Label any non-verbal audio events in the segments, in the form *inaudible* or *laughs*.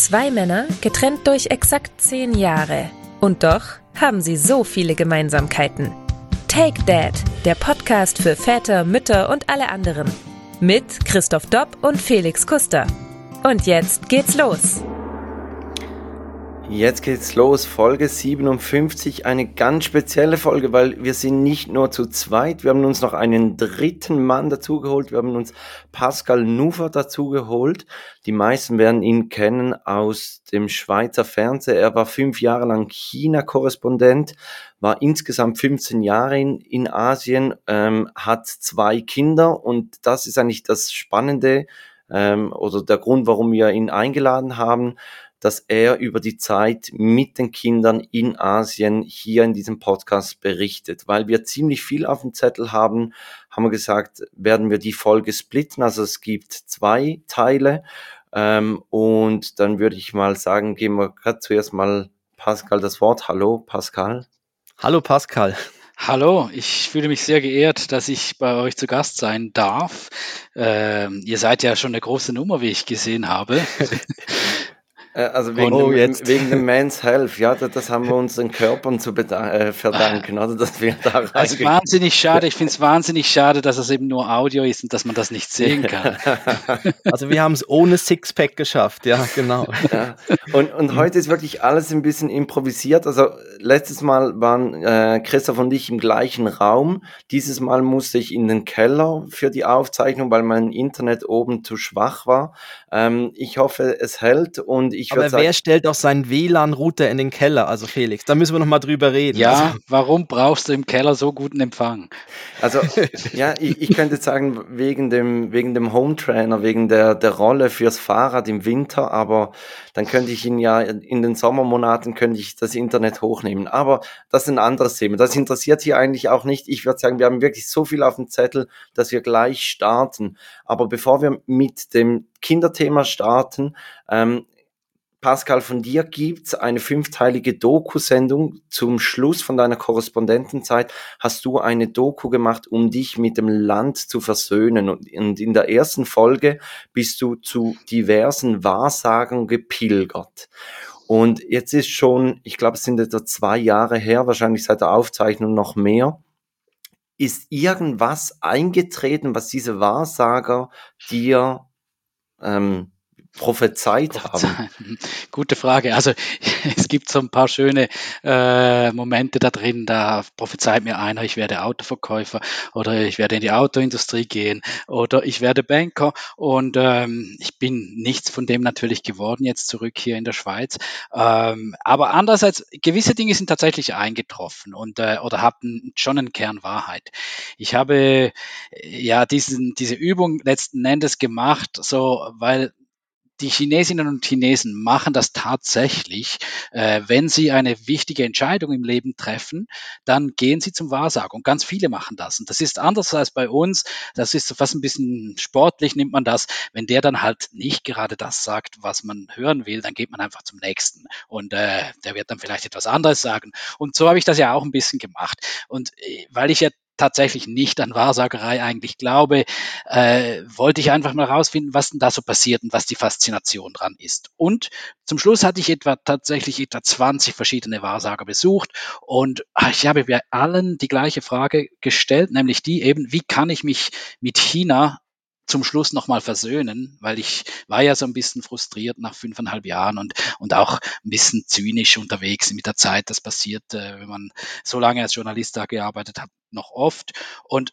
Zwei Männer, getrennt durch exakt zehn Jahre. Und doch haben sie so viele Gemeinsamkeiten. Take Dad, der Podcast für Väter, Mütter und alle anderen. Mit Christoph Dopp und Felix Kuster. Und jetzt geht's los. Jetzt geht's los, Folge 57, eine ganz spezielle Folge, weil wir sind nicht nur zu zweit, wir haben uns noch einen dritten Mann dazugeholt, wir haben uns Pascal Nufer dazugeholt. Die meisten werden ihn kennen aus dem Schweizer Fernsehen. Er war fünf Jahre lang China-Korrespondent, war insgesamt 15 Jahre in, in Asien, ähm, hat zwei Kinder. Und das ist eigentlich das Spannende ähm, oder der Grund, warum wir ihn eingeladen haben dass er über die Zeit mit den Kindern in Asien hier in diesem Podcast berichtet. Weil wir ziemlich viel auf dem Zettel haben, haben wir gesagt, werden wir die Folge splitten. Also es gibt zwei Teile. Ähm, und dann würde ich mal sagen, geben wir gerade zuerst mal Pascal das Wort. Hallo, Pascal. Hallo, Pascal. Hallo, ich fühle mich sehr geehrt, dass ich bei euch zu Gast sein darf. Ähm, ihr seid ja schon eine große Nummer, wie ich gesehen habe. *laughs* Äh, also wegen, oh, dem, wegen dem Man's Health, ja, das, das haben wir unseren Körpern zu äh, verdanken, oder? Dass wir da Das ist wahnsinnig schade. Ich finde es wahnsinnig schade, dass es eben nur Audio ist und dass man das nicht sehen kann. *laughs* Also wir haben es ohne Sixpack geschafft, ja, genau. Ja. Und, und heute ist wirklich alles ein bisschen improvisiert. Also letztes Mal waren äh, Christoph und ich im gleichen Raum. Dieses Mal musste ich in den Keller für die Aufzeichnung, weil mein Internet oben zu schwach war. Ähm, ich hoffe, es hält und ich Aber wer stellt doch seinen WLAN-Router in den Keller? Also Felix, da müssen wir noch mal drüber reden. Ja, also, warum brauchst du im Keller so guten Empfang? Also ja, ich, ich könnte sagen wegen dem wegen dem Home Trainer, wegen der der Rolle fürs Fahrrad im Winter, aber dann könnte ich ihn ja in den Sommermonaten könnte ich das Internet hochnehmen. Aber das ist ein anderes Thema. Das interessiert hier eigentlich auch nicht. Ich würde sagen, wir haben wirklich so viel auf dem Zettel, dass wir gleich starten. Aber bevor wir mit dem Kinderthema starten, ähm, Pascal, von dir gibt's eine fünfteilige Doku-Sendung. Zum Schluss von deiner Korrespondentenzeit hast du eine Doku gemacht, um dich mit dem Land zu versöhnen. Und in der ersten Folge bist du zu diversen Wahrsagen gepilgert. Und jetzt ist schon, ich glaube, es sind etwa zwei Jahre her, wahrscheinlich seit der Aufzeichnung noch mehr. Ist irgendwas eingetreten, was diese Wahrsager dir ähm, prophezeit haben? *laughs* Gute Frage. Also *laughs* es gibt so ein paar schöne äh, Momente da drin, da prophezeit mir einer, ich werde Autoverkäufer oder ich werde in die Autoindustrie gehen oder ich werde Banker und ähm, ich bin nichts von dem natürlich geworden jetzt zurück hier in der Schweiz. Ähm, aber andererseits, gewisse Dinge sind tatsächlich eingetroffen und äh, oder haben schon einen Kern Wahrheit. Ich habe äh, ja diesen, diese Übung letzten Endes gemacht, so weil die Chinesinnen und Chinesen machen das tatsächlich. Äh, wenn sie eine wichtige Entscheidung im Leben treffen, dann gehen sie zum Wahrsager. Und ganz viele machen das. Und das ist anders als bei uns. Das ist fast ein bisschen sportlich, nimmt man das. Wenn der dann halt nicht gerade das sagt, was man hören will, dann geht man einfach zum nächsten. Und äh, der wird dann vielleicht etwas anderes sagen. Und so habe ich das ja auch ein bisschen gemacht. Und äh, weil ich ja tatsächlich nicht an Wahrsagerei eigentlich glaube, äh, wollte ich einfach mal rausfinden, was denn da so passiert und was die Faszination dran ist. Und zum Schluss hatte ich etwa tatsächlich etwa 20 verschiedene Wahrsager besucht und ah, ich habe bei allen die gleiche Frage gestellt, nämlich die eben, wie kann ich mich mit China zum Schluss nochmal versöhnen, weil ich war ja so ein bisschen frustriert nach fünfeinhalb Jahren und, und auch ein bisschen zynisch unterwegs mit der Zeit. Das passiert, äh, wenn man so lange als Journalist da gearbeitet hat, noch oft. Und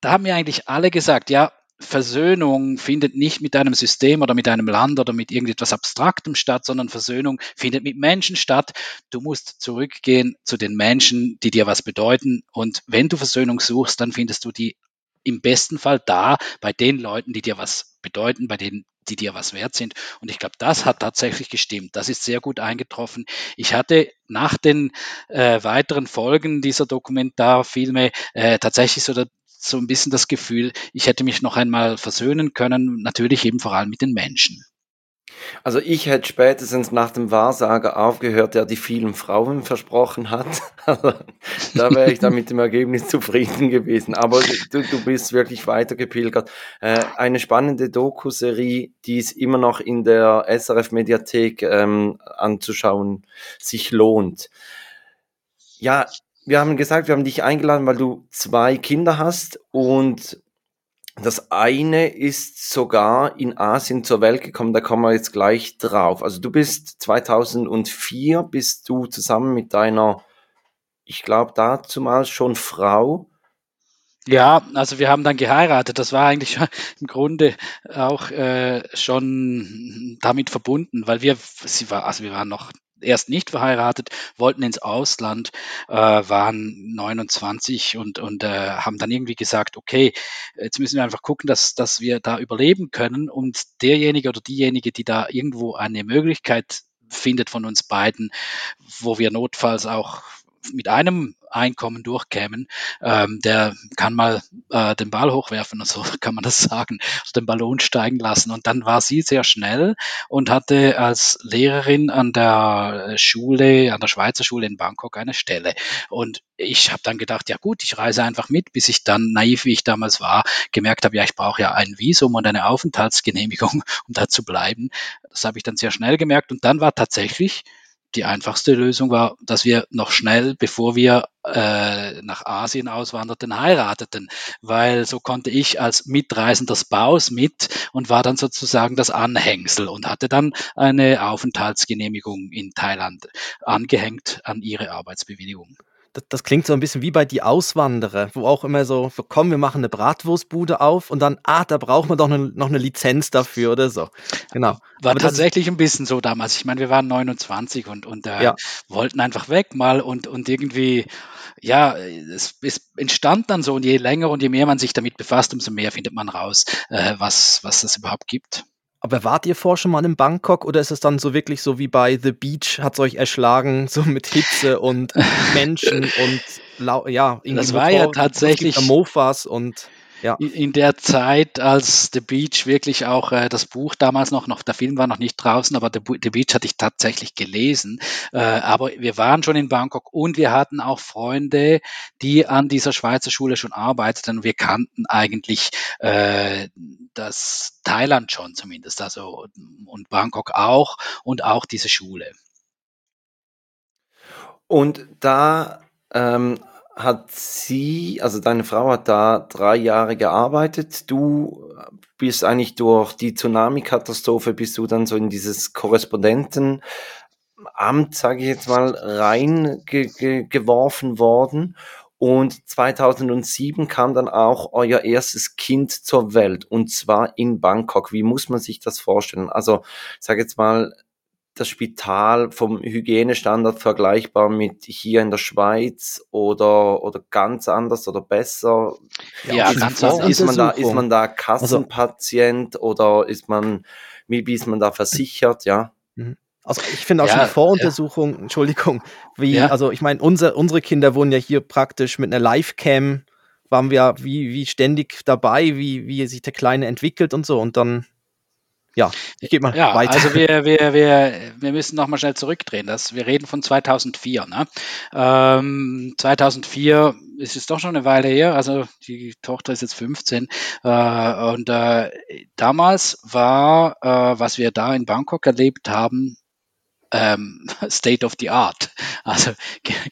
da haben mir eigentlich alle gesagt, ja, Versöhnung findet nicht mit einem System oder mit einem Land oder mit irgendetwas Abstraktem statt, sondern Versöhnung findet mit Menschen statt. Du musst zurückgehen zu den Menschen, die dir was bedeuten. Und wenn du Versöhnung suchst, dann findest du die im besten Fall da bei den Leuten, die dir was bedeuten, bei denen, die dir was wert sind. Und ich glaube, das hat tatsächlich gestimmt. Das ist sehr gut eingetroffen. Ich hatte nach den äh, weiteren Folgen dieser Dokumentarfilme äh, tatsächlich so, so ein bisschen das Gefühl, ich hätte mich noch einmal versöhnen können, natürlich eben vor allem mit den Menschen. Also ich hätte spätestens nach dem Wahrsager aufgehört, der die vielen Frauen versprochen hat. *laughs* Da wäre ich dann mit dem Ergebnis zufrieden gewesen. Aber du, du bist wirklich weitergepilgert. Äh, eine spannende Doku-Serie, die es immer noch in der SRF-Mediathek ähm, anzuschauen sich lohnt. Ja, wir haben gesagt, wir haben dich eingeladen, weil du zwei Kinder hast und das eine ist sogar in Asien zur Welt gekommen, da kommen wir jetzt gleich drauf. Also du bist 2004, bist du zusammen mit deiner, ich glaube dazumal schon Frau. Ja, also wir haben dann geheiratet. Das war eigentlich *laughs* im Grunde auch äh, schon damit verbunden, weil wir, sie war, also wir waren noch erst nicht verheiratet, wollten ins Ausland, äh, waren 29 und, und äh, haben dann irgendwie gesagt, okay, jetzt müssen wir einfach gucken, dass, dass wir da überleben können. Und derjenige oder diejenige, die da irgendwo eine Möglichkeit findet von uns beiden, wo wir notfalls auch mit einem Einkommen durchkämen, ähm, der kann mal äh, den Ball hochwerfen, so *laughs* kann man das sagen, also den Ballon steigen lassen. Und dann war sie sehr schnell und hatte als Lehrerin an der Schule, an der Schweizer Schule in Bangkok eine Stelle. Und ich habe dann gedacht, ja gut, ich reise einfach mit, bis ich dann, naiv wie ich damals war, gemerkt habe, ja, ich brauche ja ein Visum und eine Aufenthaltsgenehmigung, *laughs* um da zu bleiben. Das habe ich dann sehr schnell gemerkt. Und dann war tatsächlich die einfachste Lösung war, dass wir noch schnell, bevor wir äh, nach Asien auswanderten, heirateten, weil so konnte ich als mitreisender Spouse mit und war dann sozusagen das Anhängsel und hatte dann eine Aufenthaltsgenehmigung in Thailand angehängt an ihre Arbeitsbewilligung das, das, klingt so ein bisschen wie bei die Auswanderer, wo auch immer so, komm, wir machen eine Bratwurstbude auf und dann, ah, da braucht man doch ne, noch eine Lizenz dafür oder so. Genau. War Aber tatsächlich ein bisschen so damals. Ich meine, wir waren 29 und, und äh, ja. wollten einfach weg mal und, und irgendwie, ja, es, es, entstand dann so und je länger und je mehr man sich damit befasst, umso mehr findet man raus, äh, was, was es überhaupt gibt. Aber wart ihr vorher schon mal in Bangkok oder ist es dann so wirklich so wie bei The Beach, hat es euch erschlagen, *laughs* so mit Hitze und Menschen *laughs* und ja, irgendwie Das war ja tatsächlich Mofas und ja. in der Zeit, als The Beach wirklich auch äh, das Buch damals noch, noch, der Film war noch nicht draußen, aber The, The Beach hatte ich tatsächlich gelesen. Äh, aber wir waren schon in Bangkok und wir hatten auch Freunde, die an dieser Schweizer Schule schon arbeiteten. Wir kannten eigentlich äh, das Thailand schon zumindest, also und Bangkok auch und auch diese Schule. Und da ähm, hat sie, also deine Frau hat da drei Jahre gearbeitet. Du bist eigentlich durch die Tsunami-Katastrophe, bist du dann so in dieses Korrespondentenamt, sage ich jetzt mal, reingeworfen worden. Und 2007 kam dann auch euer erstes Kind zur Welt, und zwar in Bangkok. Wie muss man sich das vorstellen? Also, sag jetzt mal, das Spital vom Hygienestandard vergleichbar mit hier in der Schweiz oder, oder ganz anders oder besser? Ja, ist, ganz anders. Ist man da, ist man da Kassenpatient also, oder ist man, wie, wie ist man da versichert, ja? Mhm. Also ich finde auch ja, schon die Voruntersuchung, ja. Entschuldigung, wie, ja. also ich meine, unser, unsere Kinder wurden ja hier praktisch mit einer Live-Cam, waren wir wie, wie ständig dabei, wie, wie sich der Kleine entwickelt und so und dann ja, ich gebe mal ja, weiter. Also wir, wir, wir, wir müssen nochmal schnell zurückdrehen. Das, wir reden von 2004. Ne? Ähm, 2004 ist es doch schon eine Weile her. Also die Tochter ist jetzt 15. Äh, und äh, damals war, äh, was wir da in Bangkok erlebt haben, ähm, *laughs* State of the Art. Also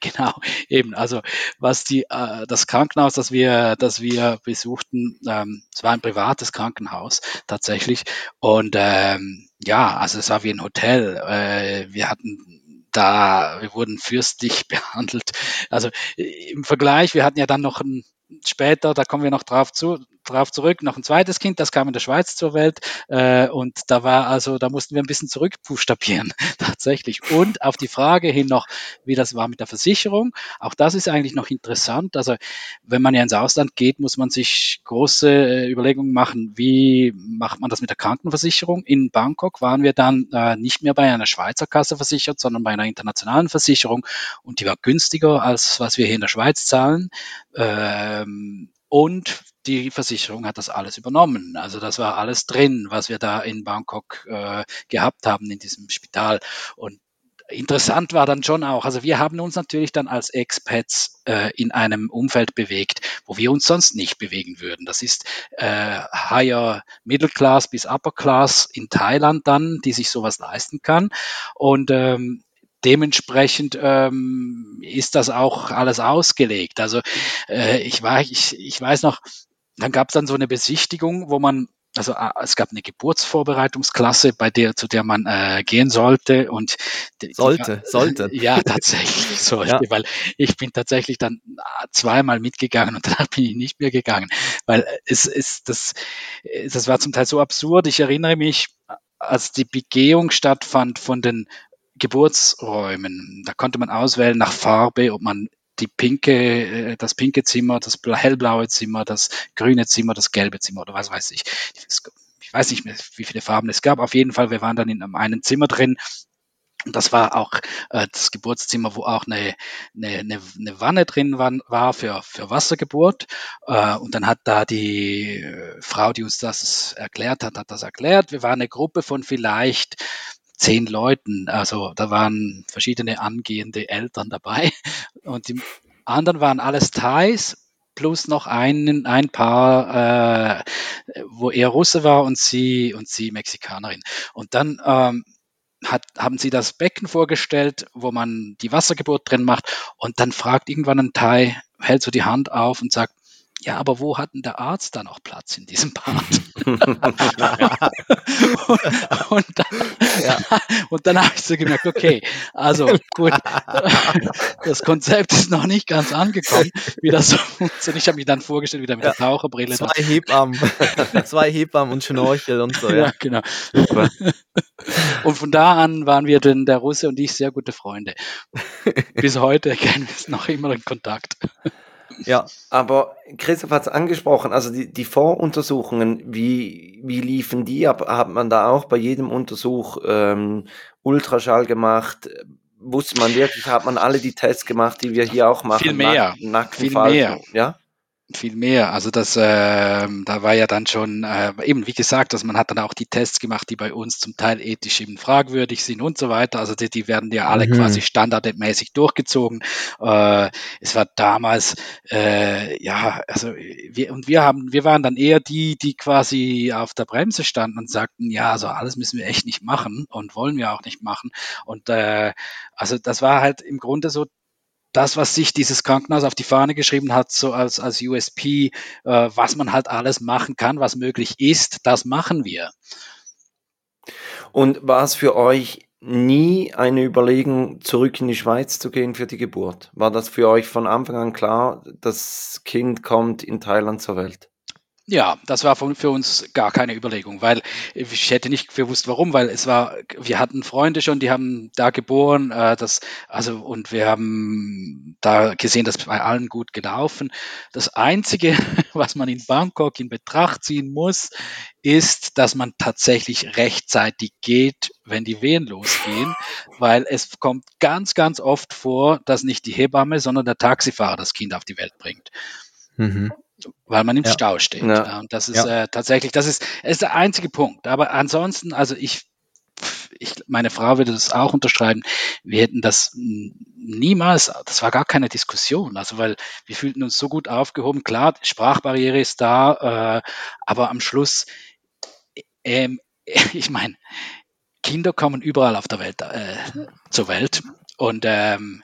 genau, eben, also was die äh, das Krankenhaus, das wir, das wir besuchten, ähm, es war ein privates Krankenhaus tatsächlich. Und ähm, ja, also es war wie ein Hotel. Äh, wir hatten da, wir wurden fürstlich *laughs* behandelt. Also im Vergleich, wir hatten ja dann noch ein später, da kommen wir noch drauf zu, drauf zurück, noch ein zweites Kind, das kam in der Schweiz zur Welt äh, und da war also, da mussten wir ein bisschen zurückbuchstabieren *laughs* tatsächlich. Und auf die Frage hin noch, wie das war mit der Versicherung, auch das ist eigentlich noch interessant. Also wenn man ja ins Ausland geht, muss man sich große äh, Überlegungen machen, wie macht man das mit der Krankenversicherung. In Bangkok waren wir dann äh, nicht mehr bei einer Schweizer Kasse versichert, sondern bei einer internationalen Versicherung und die war günstiger als was wir hier in der Schweiz zahlen. Ähm, und die Versicherung hat das alles übernommen. Also das war alles drin, was wir da in Bangkok äh, gehabt haben in diesem Spital. Und interessant war dann schon auch, also wir haben uns natürlich dann als Expats äh, in einem Umfeld bewegt, wo wir uns sonst nicht bewegen würden. Das ist äh, Higher Middle Class bis Upper Class in Thailand dann, die sich sowas leisten kann. Und ähm, dementsprechend ähm, ist das auch alles ausgelegt. Also äh, ich, war, ich, ich weiß noch, dann gab es dann so eine Besichtigung, wo man also äh, es gab eine Geburtsvorbereitungsklasse, bei der zu der man äh, gehen sollte und sollte, die, sollte. *laughs* Ja, tatsächlich *laughs* sollte, ja. weil ich bin tatsächlich dann äh, zweimal mitgegangen und *laughs* danach bin ich nicht mehr gegangen, weil es ist das das war zum Teil so absurd. Ich erinnere mich, als die Begehung stattfand von den Geburtsräumen, da konnte man auswählen nach Farbe, ob man die pinke, äh, das pinke Zimmer, das hellblaue Zimmer, das grüne Zimmer, das gelbe Zimmer oder was weiß ich. Ich weiß nicht mehr, wie viele Farben es gab. Auf jeden Fall, wir waren dann in einem Zimmer drin, und das war auch äh, das Geburtszimmer, wo auch eine, eine, eine, Wanne drin war, war für, für Wassergeburt. Äh, und dann hat da die äh, Frau, die uns das erklärt hat, hat das erklärt. Wir waren eine Gruppe von vielleicht zehn Leuten. Also da waren verschiedene angehende Eltern dabei und die anderen waren alles Thais plus noch ein, ein Paar, äh, wo er Russe war und sie und sie Mexikanerin. Und dann ähm, hat, haben sie das Becken vorgestellt, wo man die Wassergeburt drin macht und dann fragt irgendwann ein Thai, hält so die Hand auf und sagt, ja, aber wo hat denn der Arzt da noch Platz in diesem Part? und, *laughs* und, dann, ja. dann habe ich so gemerkt, okay, also gut, das Konzept ist noch nicht ganz angekommen, wie das so funktioniert. Ich habe mich dann vorgestellt, wieder mit ja. der Taucherbrille. Zwei Hebammen, *laughs* zwei Hebammen und Schnorchel und so. Ja, ja genau. Und von da an waren wir denn der Russe und ich sehr gute Freunde. Bis heute kennen wir es noch immer in Kontakt. Ja. *laughs* Aber Christoph hat es angesprochen, also die, die Voruntersuchungen, wie, wie liefen die ab? Hat man da auch bei jedem Untersuch ähm, Ultraschall gemacht? Wusste man wirklich, hat man alle die Tests gemacht, die wir hier auch machen? Viel mehr. Nack Viel mehr. Ja? Viel mehr. Also das, äh, da war ja dann schon äh, eben wie gesagt, dass man hat dann auch die Tests gemacht, die bei uns zum Teil ethisch eben fragwürdig sind und so weiter. Also die, die werden ja alle mhm. quasi standardmäßig durchgezogen. Äh, es war damals äh, ja, also wir und wir haben, wir waren dann eher die, die quasi auf der Bremse standen und sagten, ja, also alles müssen wir echt nicht machen und wollen wir auch nicht machen. Und äh, also das war halt im Grunde so das, was sich dieses Krankenhaus auf die Fahne geschrieben hat, so als, als USP, äh, was man halt alles machen kann, was möglich ist, das machen wir. Und war es für euch nie eine Überlegung, zurück in die Schweiz zu gehen für die Geburt? War das für euch von Anfang an klar, das Kind kommt in Thailand zur Welt? Ja, das war für uns gar keine Überlegung, weil ich hätte nicht gewusst, warum, weil es war, wir hatten Freunde schon, die haben da geboren, äh, das, also, und wir haben da gesehen, dass bei allen gut gelaufen. Das Einzige, *laughs* was man in Bangkok in Betracht ziehen muss, ist, dass man tatsächlich rechtzeitig geht, wenn die Wehen losgehen, weil es kommt ganz, ganz oft vor, dass nicht die Hebamme, sondern der Taxifahrer das Kind auf die Welt bringt. Mhm weil man im ja. Stau steht. Ja. Und das ist ja. äh, tatsächlich, das ist, ist der einzige Punkt. Aber ansonsten, also ich, ich, meine Frau würde das auch unterschreiben. Wir hätten das niemals, das war gar keine Diskussion. Also weil wir fühlten uns so gut aufgehoben. Klar, Sprachbarriere ist da, äh, aber am Schluss, äh, *laughs* ich meine, Kinder kommen überall auf der Welt äh, zur Welt und ähm,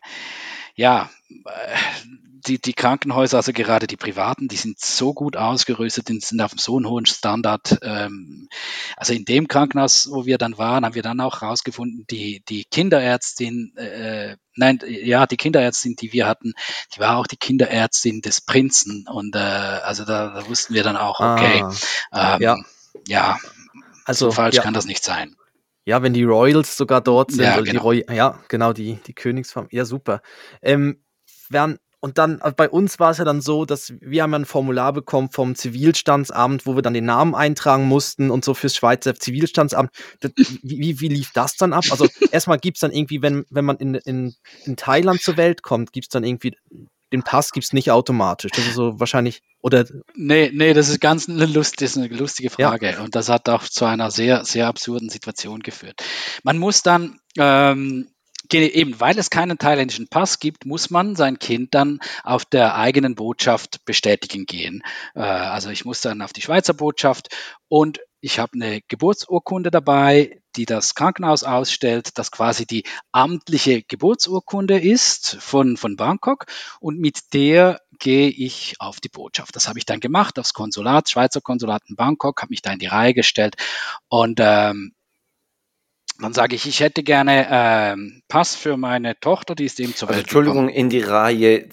ja, äh, die, die Krankenhäuser, also gerade die privaten, die sind so gut ausgerüstet, die sind auf so einem hohen Standard. Ähm, also in dem Krankenhaus, wo wir dann waren, haben wir dann auch rausgefunden, die, die Kinderärztin, äh, nein, ja, die Kinderärztin, die wir hatten, die war auch die Kinderärztin des Prinzen. Und äh, also da, da wussten wir dann auch, okay, ah, ähm, ja. ja, also so falsch ja. kann das nicht sein. Ja, wenn die Royals sogar dort sind, ja, genau. die Roy ja genau, die, die Königsfamilie, ja, super. Ähm, werden, und dann, also bei uns war es ja dann so, dass wir haben ein Formular bekommen vom Zivilstandsamt, wo wir dann den Namen eintragen mussten und so fürs Schweizer Zivilstandsamt. Das, wie, wie lief das dann ab? Also *laughs* erstmal gibt es dann irgendwie, wenn, wenn man in, in, in Thailand zur Welt kommt, gibt es dann irgendwie, den Pass gibt es nicht automatisch. Das ist so wahrscheinlich Oder? Nee, nee, das ist ganz eine, Lust, das ist eine lustige Frage. Ja. Und das hat auch zu einer sehr, sehr absurden Situation geführt. Man muss dann, ähm, eben weil es keinen thailändischen Pass gibt, muss man sein Kind dann auf der eigenen Botschaft bestätigen gehen. Äh, also ich muss dann auf die Schweizer Botschaft und ich habe eine Geburtsurkunde dabei, die das Krankenhaus ausstellt, das quasi die amtliche Geburtsurkunde ist von, von Bangkok und mit der gehe ich auf die Botschaft. Das habe ich dann gemacht, aufs Konsulat, Schweizer Konsulat in Bangkok, habe mich da in die Reihe gestellt und ähm, dann sage ich, ich hätte gerne ähm, Pass für meine Tochter, die ist eben zur also, Welt Entschuldigung, gekommen. in die Reihe,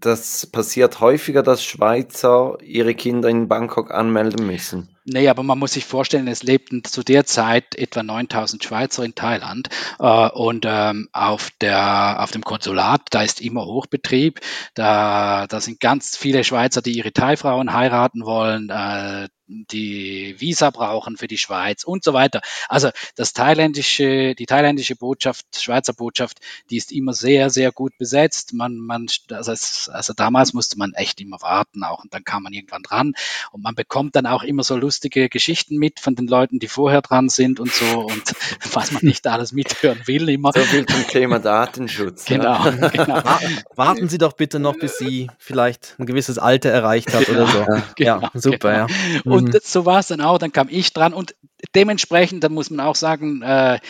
das passiert häufiger, dass Schweizer ihre Kinder in Bangkok anmelden müssen. Nee, aber man muss sich vorstellen, es lebten zu der Zeit etwa 9000 Schweizer in Thailand äh, und ähm, auf, der, auf dem Konsulat, da ist immer Hochbetrieb, da, da sind ganz viele Schweizer, die ihre Thai-Frauen heiraten wollen, äh, die Visa brauchen für die Schweiz und so weiter. Also das thailändische, die thailändische Botschaft, Schweizer Botschaft, die ist immer sehr, sehr gut besetzt. Man, man, also, also damals musste man echt immer warten auch und dann kam man irgendwann dran und man bekommt dann auch immer so lustige Geschichten mit von den Leuten, die vorher dran sind und so und *laughs* was man nicht alles mithören will immer. So viel zum Thema Datenschutz. Genau, ja. genau. *laughs* Warten Sie doch bitte noch, bis Sie vielleicht ein gewisses Alter erreicht haben oder so. *laughs* Genau, ja, super, genau. ja. Und mhm. so war es dann auch, dann kam ich dran und dementsprechend, da muss man auch sagen, äh,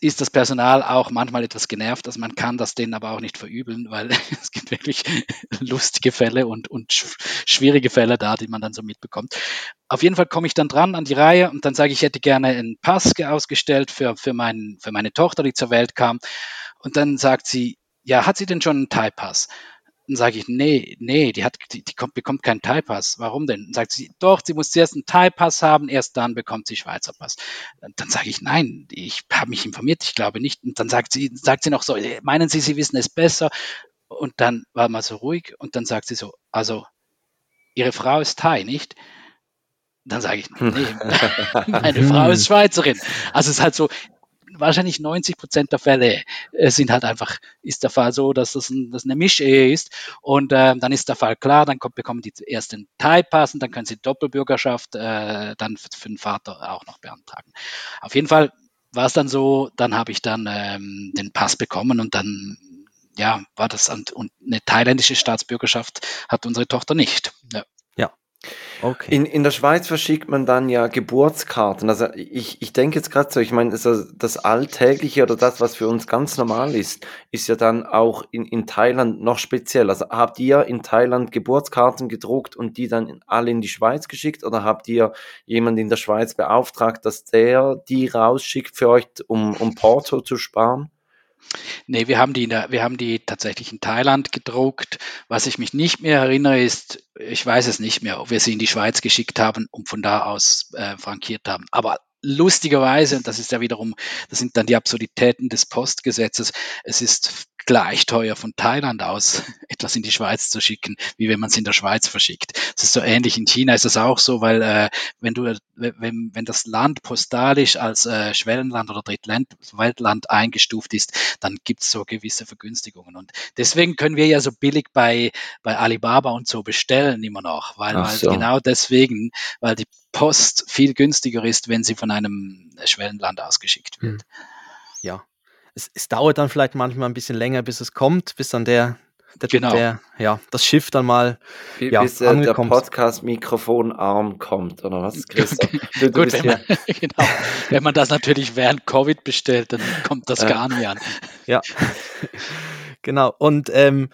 ist das Personal auch manchmal etwas genervt, dass man kann das denen aber auch nicht verübeln, weil *laughs* es gibt wirklich *laughs* lustige Fälle und, und schwierige Fälle da, die man dann so mitbekommt. Auf jeden Fall komme ich dann dran an die Reihe und dann sage ich, ich hätte gerne einen Pass ausgestellt für, für, mein, für meine Tochter, die zur Welt kam. Und dann sagt sie, ja, hat sie denn schon einen Thai-Pass? Dann sage ich, nee, nee, die, hat, die, die kommt, bekommt keinen Thai-Pass. Warum denn? Dann sagt sie, doch, sie muss zuerst einen Thai-Pass haben, erst dann bekommt sie Schweizer Pass. Dann sage ich, nein, ich habe mich informiert, ich glaube nicht. Und dann sagt sie, sagt sie noch so, meinen Sie, Sie wissen es besser? Und dann war mal so ruhig und dann sagt sie so, also, Ihre Frau ist Thai, nicht? Dann sage ich, nee, *laughs* *laughs* meine Frau ist Schweizerin. Also es ist halt so, wahrscheinlich 90 Prozent der Fälle äh, sind halt einfach, ist der Fall so, dass das, ein, das eine Mischehe ist und äh, dann ist der Fall klar, dann kommt, bekommen die erst den Thai-Pass und dann können sie Doppelbürgerschaft äh, dann für, für, den Vater auch noch beantragen. Auf jeden Fall war es dann so, dann habe ich dann ähm, den Pass bekommen und dann ja, war das und eine thailändische Staatsbürgerschaft hat unsere Tochter nicht. Ja. Okay. In, in der Schweiz verschickt man dann ja Geburtskarten. Also ich, ich denke jetzt gerade so, ich meine, also das Alltägliche oder das, was für uns ganz normal ist, ist ja dann auch in, in Thailand noch speziell. Also habt ihr in Thailand Geburtskarten gedruckt und die dann alle in die Schweiz geschickt oder habt ihr jemanden in der Schweiz beauftragt, dass der die rausschickt für euch, um, um Porto zu sparen? Nee, wir haben die, der, wir haben die tatsächlich in Thailand gedruckt. Was ich mich nicht mehr erinnere, ist, ich weiß es nicht mehr, ob wir sie in die Schweiz geschickt haben und von da aus äh, frankiert haben. Aber lustigerweise, und das ist ja wiederum, das sind dann die Absurditäten des Postgesetzes, es ist gleich teuer von Thailand aus *laughs* etwas in die Schweiz zu schicken, wie wenn man es in der Schweiz verschickt. Das ist so ähnlich. In China ist das auch so, weil äh, wenn du wenn, wenn das Land postalisch als äh, Schwellenland oder Drittweltland eingestuft ist, dann gibt es so gewisse Vergünstigungen. Und deswegen können wir ja so billig bei, bei Alibaba und so bestellen immer noch, weil, weil so. genau deswegen, weil die Post viel günstiger ist, wenn sie von einem Schwellenland ausgeschickt wird. Hm. Ja, es, es dauert dann vielleicht manchmal ein bisschen länger, bis es kommt, bis dann der, der, genau. der ja, das Schiff dann mal bis, ja, bis äh, der Podcast-Mikrofonarm kommt, oder was, *laughs* Christoph? Du, du Gut, wenn man, *laughs* genau. wenn man das natürlich während Covid bestellt, dann kommt das gar nicht an. Ja, *laughs* genau. Und ähm,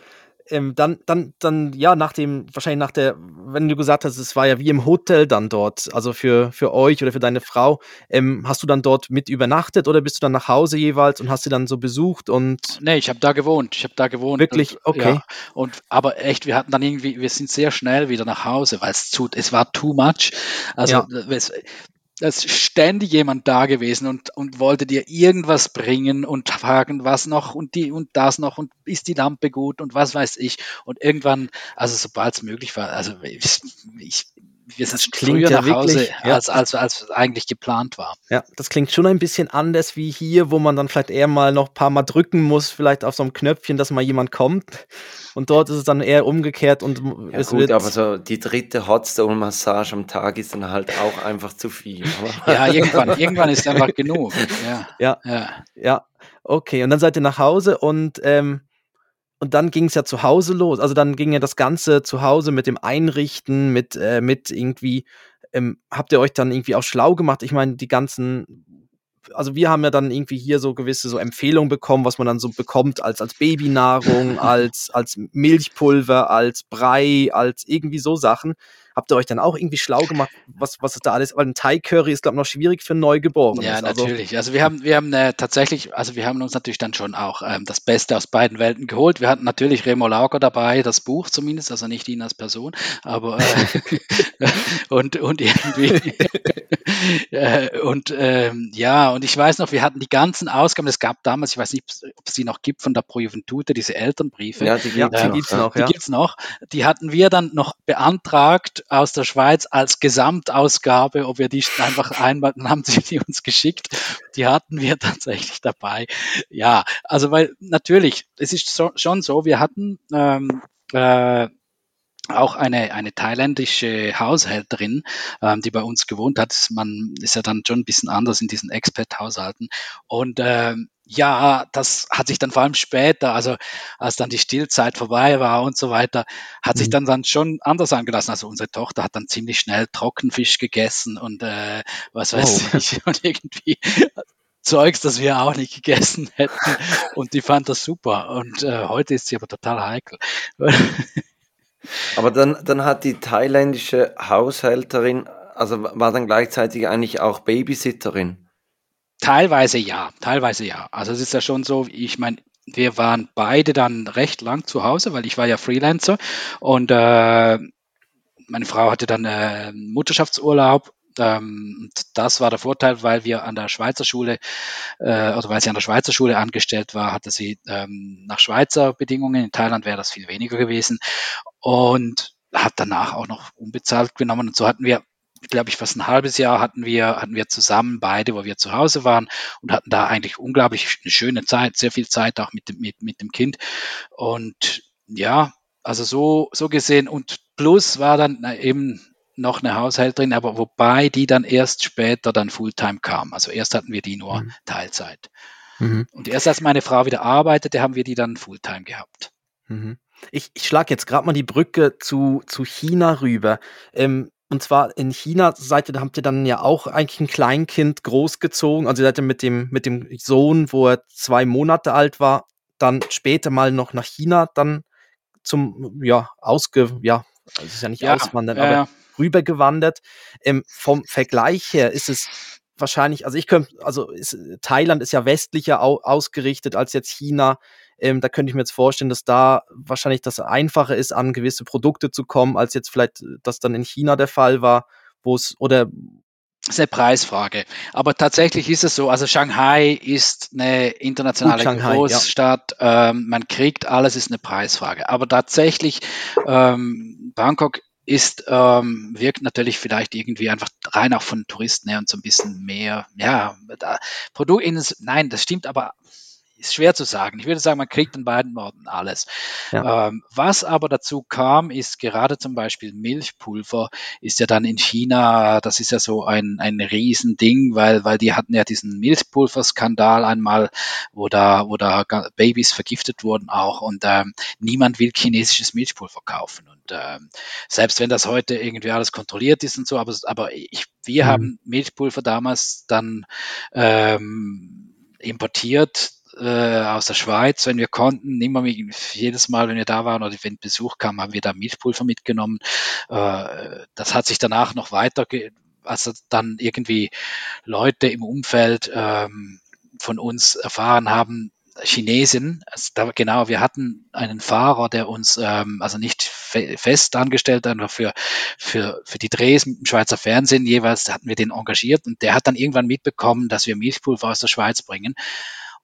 ähm, dann, dann, dann, ja, nach dem, wahrscheinlich nach der, wenn du gesagt hast, es war ja wie im Hotel dann dort, also für, für euch oder für deine Frau, ähm, hast du dann dort mit übernachtet oder bist du dann nach Hause jeweils und hast sie dann so besucht und. Nee, ich habe da gewohnt. Ich habe da gewohnt. Wirklich? Okay. Ja, und, aber echt, wir hatten dann irgendwie, wir sind sehr schnell wieder nach Hause, weil es zu, es war too much. Also, ja. es, da ist ständig jemand da gewesen und, und wollte dir irgendwas bringen und fragen, was noch und die und das noch und ist die Lampe gut und was weiß ich. Und irgendwann, also sobald es möglich war, also ich, ich wir sind früher ja nach Hause, wirklich, ja. als, als, als eigentlich geplant war. Ja, das klingt schon ein bisschen anders wie hier, wo man dann vielleicht eher mal noch ein paar Mal drücken muss, vielleicht auf so einem Knöpfchen, dass mal jemand kommt. Und dort ist es dann eher umgekehrt und ja, es gut, wird. Aber so die dritte Hotstone-Massage am Tag ist dann halt auch einfach zu viel. *laughs* ja, irgendwann, irgendwann ist einfach genug. Ja, ja, ja. ja. Okay, und dann seid ihr nach Hause und ähm, und dann ging es ja zu Hause los. Also dann ging ja das Ganze zu Hause mit dem Einrichten, mit, äh, mit irgendwie, ähm, habt ihr euch dann irgendwie auch schlau gemacht? Ich meine, die ganzen, also wir haben ja dann irgendwie hier so gewisse so Empfehlungen bekommen, was man dann so bekommt als, als Babynahrung, *laughs* als, als Milchpulver, als Brei, als irgendwie so Sachen. Habt ihr euch dann auch irgendwie schlau gemacht, was, was ist da alles? Weil ein Thai-Curry ist, glaube ich, noch schwierig für Neugeborene. Ja, also natürlich. Also wir haben, wir haben äh, tatsächlich, also wir haben uns natürlich dann schon auch ähm, das Beste aus beiden Welten geholt. Wir hatten natürlich Remo Lager dabei, das Buch zumindest, also nicht ihn als Person, aber äh, *laughs* *laughs* und, und irgendwie *laughs* äh, und ähm, ja, und ich weiß noch, wir hatten die ganzen Ausgaben, es gab damals, ich weiß nicht, ob es die noch gibt von der Pro Juventute, diese Elternbriefe. Ja, die, ja, die gibt es noch. Die ja. gibt's noch. Die hatten wir dann noch beantragt aus der Schweiz als Gesamtausgabe, ob wir die einfach einmal, dann haben sie die uns geschickt. Die hatten wir *laughs* tatsächlich dabei. Ja, also weil natürlich, es ist so, schon so, wir hatten ähm, äh, auch eine, eine thailändische Haushälterin, ähm, die bei uns gewohnt hat. Man ist ja dann schon ein bisschen anders in diesen Expat-Haushalten. Und ähm, ja, das hat sich dann vor allem später, also als dann die Stillzeit vorbei war und so weiter, hat mhm. sich dann dann schon anders angelassen. Also unsere Tochter hat dann ziemlich schnell Trockenfisch gegessen und äh, was weiß oh. *laughs* ich und irgendwie Zeugs, das wir auch nicht gegessen hätten und die fand das super und äh, heute ist sie aber total heikel. Aber dann, dann hat die thailändische Haushälterin, also war dann gleichzeitig eigentlich auch Babysitterin. Teilweise ja, teilweise ja. Also es ist ja schon so, ich meine, wir waren beide dann recht lang zu Hause, weil ich war ja Freelancer und äh, meine Frau hatte dann äh, Mutterschaftsurlaub. Ähm, das war der Vorteil, weil wir an der Schweizer Schule äh, oder weil sie an der Schweizer Schule angestellt war, hatte sie ähm, nach Schweizer Bedingungen. In Thailand wäre das viel weniger gewesen und hat danach auch noch unbezahlt genommen. Und so hatten wir glaube ich, fast ein halbes Jahr hatten wir, hatten wir zusammen beide, wo wir zu Hause waren und hatten da eigentlich unglaublich eine schöne Zeit, sehr viel Zeit auch mit dem, mit, mit dem Kind. Und ja, also so, so gesehen und plus war dann eben noch eine Haushälterin, aber wobei die dann erst später dann Fulltime kam. Also erst hatten wir die nur mhm. Teilzeit. Mhm. Und erst als meine Frau wieder arbeitete, haben wir die dann Fulltime gehabt. Mhm. Ich, ich schlage jetzt gerade mal die Brücke zu, zu China rüber. Ähm, und zwar in China seid ihr, habt ihr dann ja auch eigentlich ein Kleinkind großgezogen. Also seid ihr mit dem, mit dem Sohn, wo er zwei Monate alt war, dann später mal noch nach China dann zum, ja, ausge, ja, das ist ja nicht ja, auswandern, aber ja. Rübergewandert. Ähm, vom Vergleich her ist es wahrscheinlich, also ich könnte, also ist, Thailand ist ja westlicher au, ausgerichtet als jetzt China. Ähm, da könnte ich mir jetzt vorstellen, dass da wahrscheinlich das einfacher ist, an gewisse Produkte zu kommen, als jetzt vielleicht äh, das dann in China der Fall war, wo es oder das ist eine Preisfrage. Aber tatsächlich ist es so, also Shanghai ist eine internationale Großstadt, ja. ähm, man kriegt alles, ist eine Preisfrage. Aber tatsächlich, ähm, Bangkok ist, ähm, wirkt natürlich vielleicht irgendwie einfach rein auch von Touristen her und so ein bisschen mehr, ja, da, Produkt, nein, das stimmt aber ist schwer zu sagen. Ich würde sagen, man kriegt an beiden Orten alles. Ja. Ähm, was aber dazu kam, ist gerade zum Beispiel Milchpulver, ist ja dann in China, das ist ja so ein, ein Riesending, weil, weil die hatten ja diesen Milchpulverskandal einmal, wo da, wo da Babys vergiftet wurden auch und ähm, niemand will chinesisches Milchpulver kaufen. Und ähm, selbst wenn das heute irgendwie alles kontrolliert ist und so, aber, aber ich, wir mhm. haben Milchpulver damals dann ähm, importiert äh, aus der Schweiz, wenn wir konnten, immer jedes Mal, wenn wir da waren oder wenn Besuch kam, haben wir da Milchpulver mitgenommen. Äh, das hat sich danach noch weiter, also dann irgendwie Leute im Umfeld ähm, von uns erfahren haben, Chinesen, also da, genau, wir hatten einen Fahrer, der uns, ähm, also nicht fe fest angestellt, einfach für, für, für die Drehs mit dem Schweizer Fernsehen jeweils hatten wir den engagiert und der hat dann irgendwann mitbekommen, dass wir Milchpulver aus der Schweiz bringen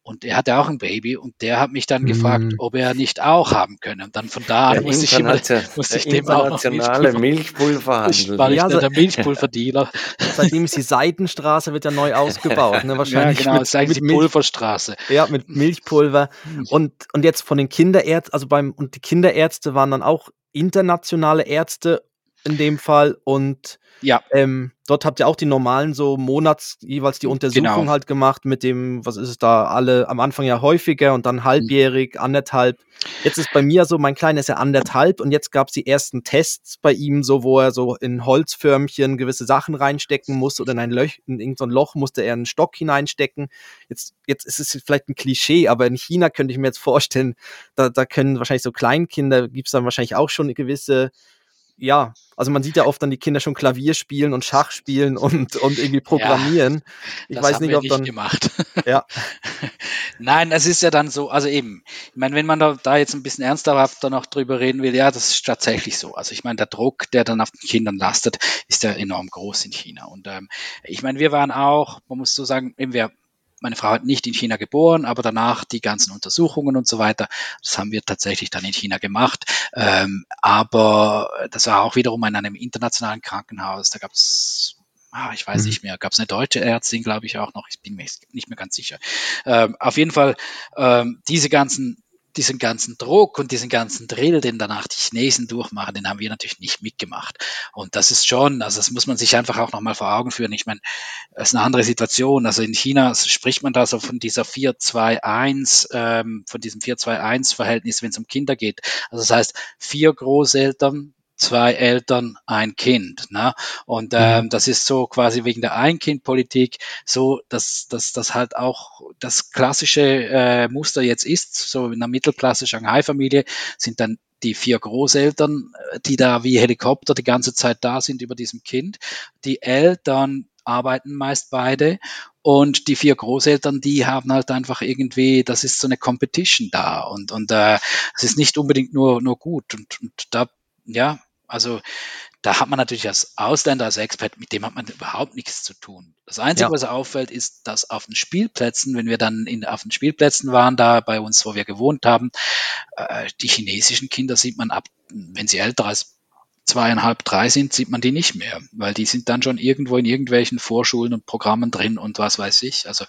Und er hatte auch ein Baby und der hat mich dann mhm. gefragt, ob er nicht auch haben könne. Und dann von da an musste ich, immer, musste ich dem auch noch Milchpulver, Milchpulver handeln. Weil ich ja, der Milchpulverdealer. *laughs* Seitdem ist die Seitenstraße wird ja neu ausgebaut. Ne? *laughs* Wahrscheinlich ja, genau, mit, ist eigentlich die Pulverstraße. Ja, mit Milchpulver. *laughs* Und, und jetzt von den Kinderärzten, also beim, und die Kinderärzte waren dann auch internationale Ärzte in dem Fall und ja. Ähm, dort habt ihr auch die normalen so Monats jeweils die Untersuchung genau. halt gemacht mit dem, was ist es da, alle am Anfang ja häufiger und dann mhm. halbjährig, anderthalb. Jetzt ist bei mir so, mein Kleiner ist ja anderthalb und jetzt gab es die ersten Tests bei ihm, so wo er so in Holzförmchen gewisse Sachen reinstecken muss oder in ein Loch, in irgendein Loch musste er einen Stock hineinstecken. Jetzt, jetzt ist es vielleicht ein Klischee, aber in China könnte ich mir jetzt vorstellen, da, da können wahrscheinlich so Kleinkinder, gibt es dann wahrscheinlich auch schon gewisse ja, also man sieht ja oft dann die Kinder schon Klavier spielen und Schach spielen und, und irgendwie *laughs* programmieren. Ja, ich weiß nicht, ob dann. Gemacht. *laughs* Ja. *laughs* Nein, es ist ja dann so, also eben, ich meine, wenn man da, da jetzt ein bisschen ernsthafter noch drüber reden will, ja, das ist tatsächlich so. Also ich meine, der Druck, der dann auf den Kindern lastet, ist ja enorm groß in China. Und ähm, ich meine, wir waren auch, man muss so sagen, eben wir meine Frau hat nicht in China geboren, aber danach die ganzen Untersuchungen und so weiter, das haben wir tatsächlich dann in China gemacht. Ähm, aber das war auch wiederum in einem internationalen Krankenhaus. Da gab es ah, ich weiß mhm. nicht mehr, gab es eine deutsche Ärztin, glaube ich auch noch, ich bin mir nicht mehr ganz sicher. Ähm, auf jeden Fall, ähm, diese ganzen diesen ganzen Druck und diesen ganzen Drill, den danach die Chinesen durchmachen, den haben wir natürlich nicht mitgemacht. Und das ist schon, also das muss man sich einfach auch nochmal vor Augen führen. Ich meine, es ist eine andere Situation. Also in China spricht man da so von dieser 4-2-1, ähm, von diesem 4-2-1-Verhältnis, wenn es um Kinder geht. Also das heißt, vier Großeltern zwei Eltern, ein Kind. Ne? Und mhm. ähm, das ist so quasi wegen der Ein-Kind-Politik so, dass das halt auch das klassische äh, Muster jetzt ist. So in der Mittelklasse Shanghai-Familie sind dann die vier Großeltern, äh, die da wie Helikopter die ganze Zeit da sind über diesem Kind. Die Eltern arbeiten meist beide und die vier Großeltern, die haben halt einfach irgendwie, das ist so eine Competition da und und äh, es ist nicht unbedingt nur nur gut und, und da ja also da hat man natürlich als Ausländer, als Expert, mit dem hat man überhaupt nichts zu tun. Das Einzige, ja. was auffällt, ist, dass auf den Spielplätzen, wenn wir dann in, auf den Spielplätzen waren, da bei uns, wo wir gewohnt haben, äh, die chinesischen Kinder sieht man ab, wenn sie älter als zweieinhalb, drei sind, sieht man die nicht mehr, weil die sind dann schon irgendwo in irgendwelchen Vorschulen und Programmen drin und was weiß ich. Also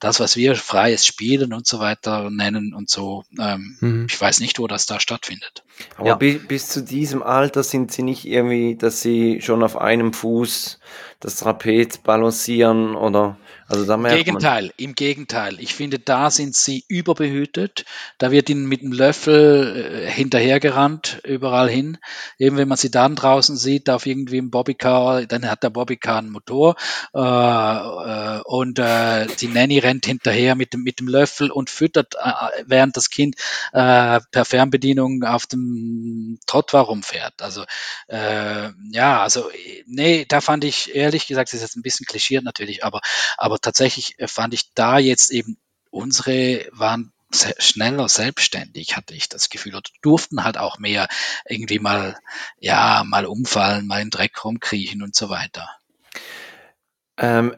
das, was wir freies Spielen und so weiter nennen und so, ähm, mhm. ich weiß nicht, wo das da stattfindet. Aber ja. bis, bis zu diesem Alter sind sie nicht irgendwie, dass sie schon auf einem Fuß das Trapez balancieren oder also da Im Gegenteil, man. im Gegenteil. Ich finde, da sind sie überbehütet. Da wird ihnen mit dem Löffel äh, hinterhergerannt, überall hin. Eben wenn man sie dann draußen sieht, auf irgendwie im Bobbycar, dann hat der Bobbycar einen Motor äh, äh, und äh, die Nanny rennt hinterher mit dem, mit dem Löffel und füttert, äh, während das Kind äh, per Fernbedienung auf dem Trottoir rumfährt. Also ja, also nee, da fand ich ehrlich gesagt, das ist jetzt ein bisschen klischiert natürlich, aber, aber tatsächlich äh, fand ich da jetzt eben, unsere waren schneller selbstständig, hatte ich das Gefühl, oder durften halt auch mehr irgendwie mal, ja, mal umfallen, mal im Dreck rumkriechen und so weiter. Ähm,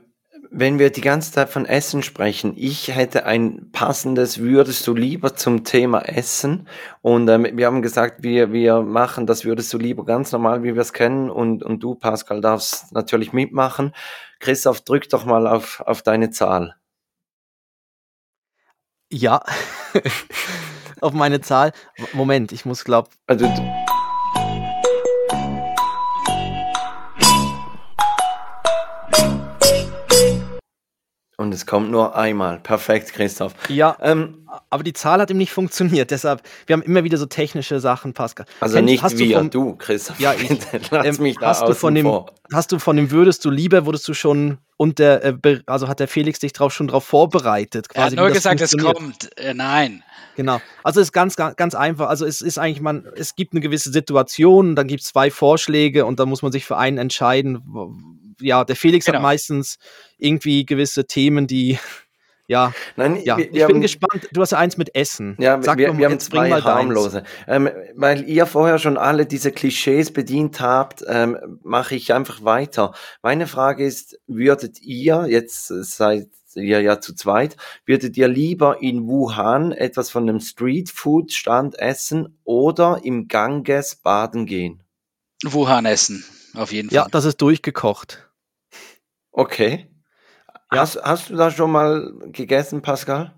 wenn wir die ganze Zeit von Essen sprechen, ich hätte ein passendes Würdest du lieber zum Thema Essen. Und ähm, wir haben gesagt, wir, wir machen das Würdest du lieber ganz normal, wie wir es kennen. Und, und du, Pascal, darfst natürlich mitmachen. Christoph, drück doch mal auf, auf deine Zahl. Ja, *laughs* auf meine Zahl. Moment, ich muss glauben. Also, Und es kommt nur einmal. Perfekt, Christoph. Ja, ähm, aber die Zahl hat ihm nicht funktioniert. Deshalb, wir haben immer wieder so technische Sachen, Pascal. Also Kennt, nicht wir, du, vom, du, Christoph. Ja, *laughs* ich, Lass ähm, mich da hast du von dem, vor. Hast du von dem Würdest du lieber, wurdest du schon unter, äh, also hat der Felix dich drauf schon darauf vorbereitet? Quasi, er hat nur gesagt, es kommt. Äh, nein. Genau. Also es ist ganz, ganz einfach. Also es ist eigentlich, man, es gibt eine gewisse Situation, dann gibt es zwei Vorschläge und dann muss man sich für einen entscheiden ja, der Felix genau. hat meistens irgendwie gewisse Themen, die *laughs* ja, Nein, ja. Wir, ich bin haben, gespannt. Du hast eins mit Essen. Ja, Sag wir, mal, wir haben zwei harmlose. Ähm, weil ihr vorher schon alle diese Klischees bedient habt, ähm, mache ich einfach weiter. Meine Frage ist, würdet ihr, jetzt seit ihr ja zu zweit, würdet ihr lieber in Wuhan etwas von einem Streetfood-Stand essen oder im Ganges baden gehen? Wuhan essen, auf jeden Fall. Ja, das ist durchgekocht. Okay. Ja. Hast, hast du da schon mal gegessen, Pascal?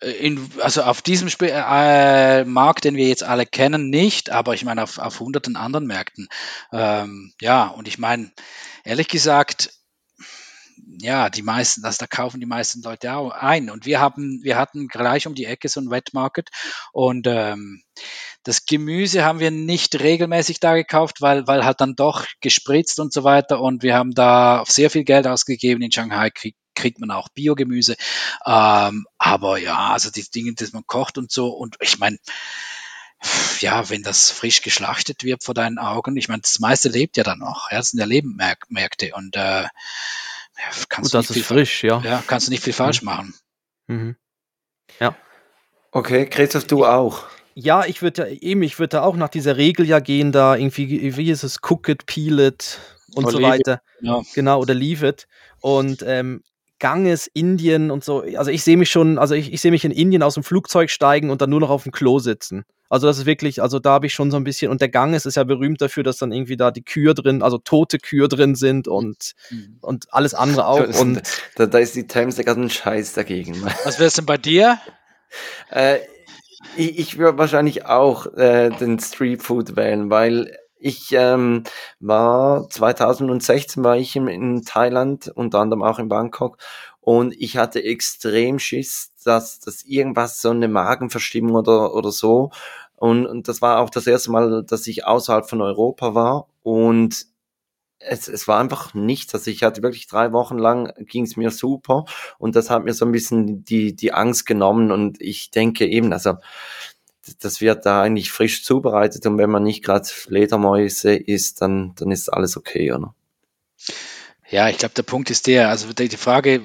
Äh, in, also auf diesem Sp äh, Markt, den wir jetzt alle kennen, nicht, aber ich meine auf, auf hunderten anderen Märkten. Ähm, ja, und ich meine, ehrlich gesagt, ja, die meisten, also da kaufen die meisten Leute auch ein. Und wir haben, wir hatten gleich um die Ecke so ein Wetmarket und ähm, das Gemüse haben wir nicht regelmäßig da gekauft, weil, weil halt dann doch gespritzt und so weiter. Und wir haben da sehr viel Geld ausgegeben. In Shanghai krieg, kriegt man auch Biogemüse. Ähm, aber ja, also die Dinge, die man kocht und so. Und ich meine, ja, wenn das frisch geschlachtet wird vor deinen Augen, ich meine, das meiste lebt ja dann noch. Ja, das sind ja Lebenmärkte und äh, kannst Gut, du nicht viel, frisch, ja. ja. Kannst du nicht viel falsch mhm. machen. Mhm. Ja. Okay, Christoph, du auch. Ja, ich würde ja eben, ich würde da auch nach dieser Regel ja gehen, da irgendwie, wie ist es, cook it, peel it und oder so weiter. It, ja. Genau, oder leave it. Und ähm, Ganges, Indien und so. Also ich sehe mich schon, also ich, ich sehe mich in Indien aus dem Flugzeug steigen und dann nur noch auf dem Klo sitzen. Also das ist wirklich, also da habe ich schon so ein bisschen, und der Ganges ist ja berühmt dafür, dass dann irgendwie da die Kühe drin, also tote Kühe drin sind und, mhm. und alles andere *laughs* auch. und da, da ist die Themse gerade ein Scheiß dagegen. Was wäre es denn bei dir? Äh, ich, ich würde wahrscheinlich auch äh, den Street Food wählen, weil ich ähm, war 2016 war ich in, in Thailand, unter anderem auch in Bangkok, und ich hatte extrem Schiss, dass, dass irgendwas so eine Magenverstimmung oder, oder so. Und, und das war auch das erste Mal, dass ich außerhalb von Europa war. Und es, es war einfach nichts. Also ich hatte wirklich drei Wochen lang ging es mir super und das hat mir so ein bisschen die, die Angst genommen und ich denke eben, also das wird da eigentlich frisch zubereitet und wenn man nicht gerade Fledermäuse isst, dann, dann ist alles okay, oder? Ja, ich glaube, der Punkt ist der, also die Frage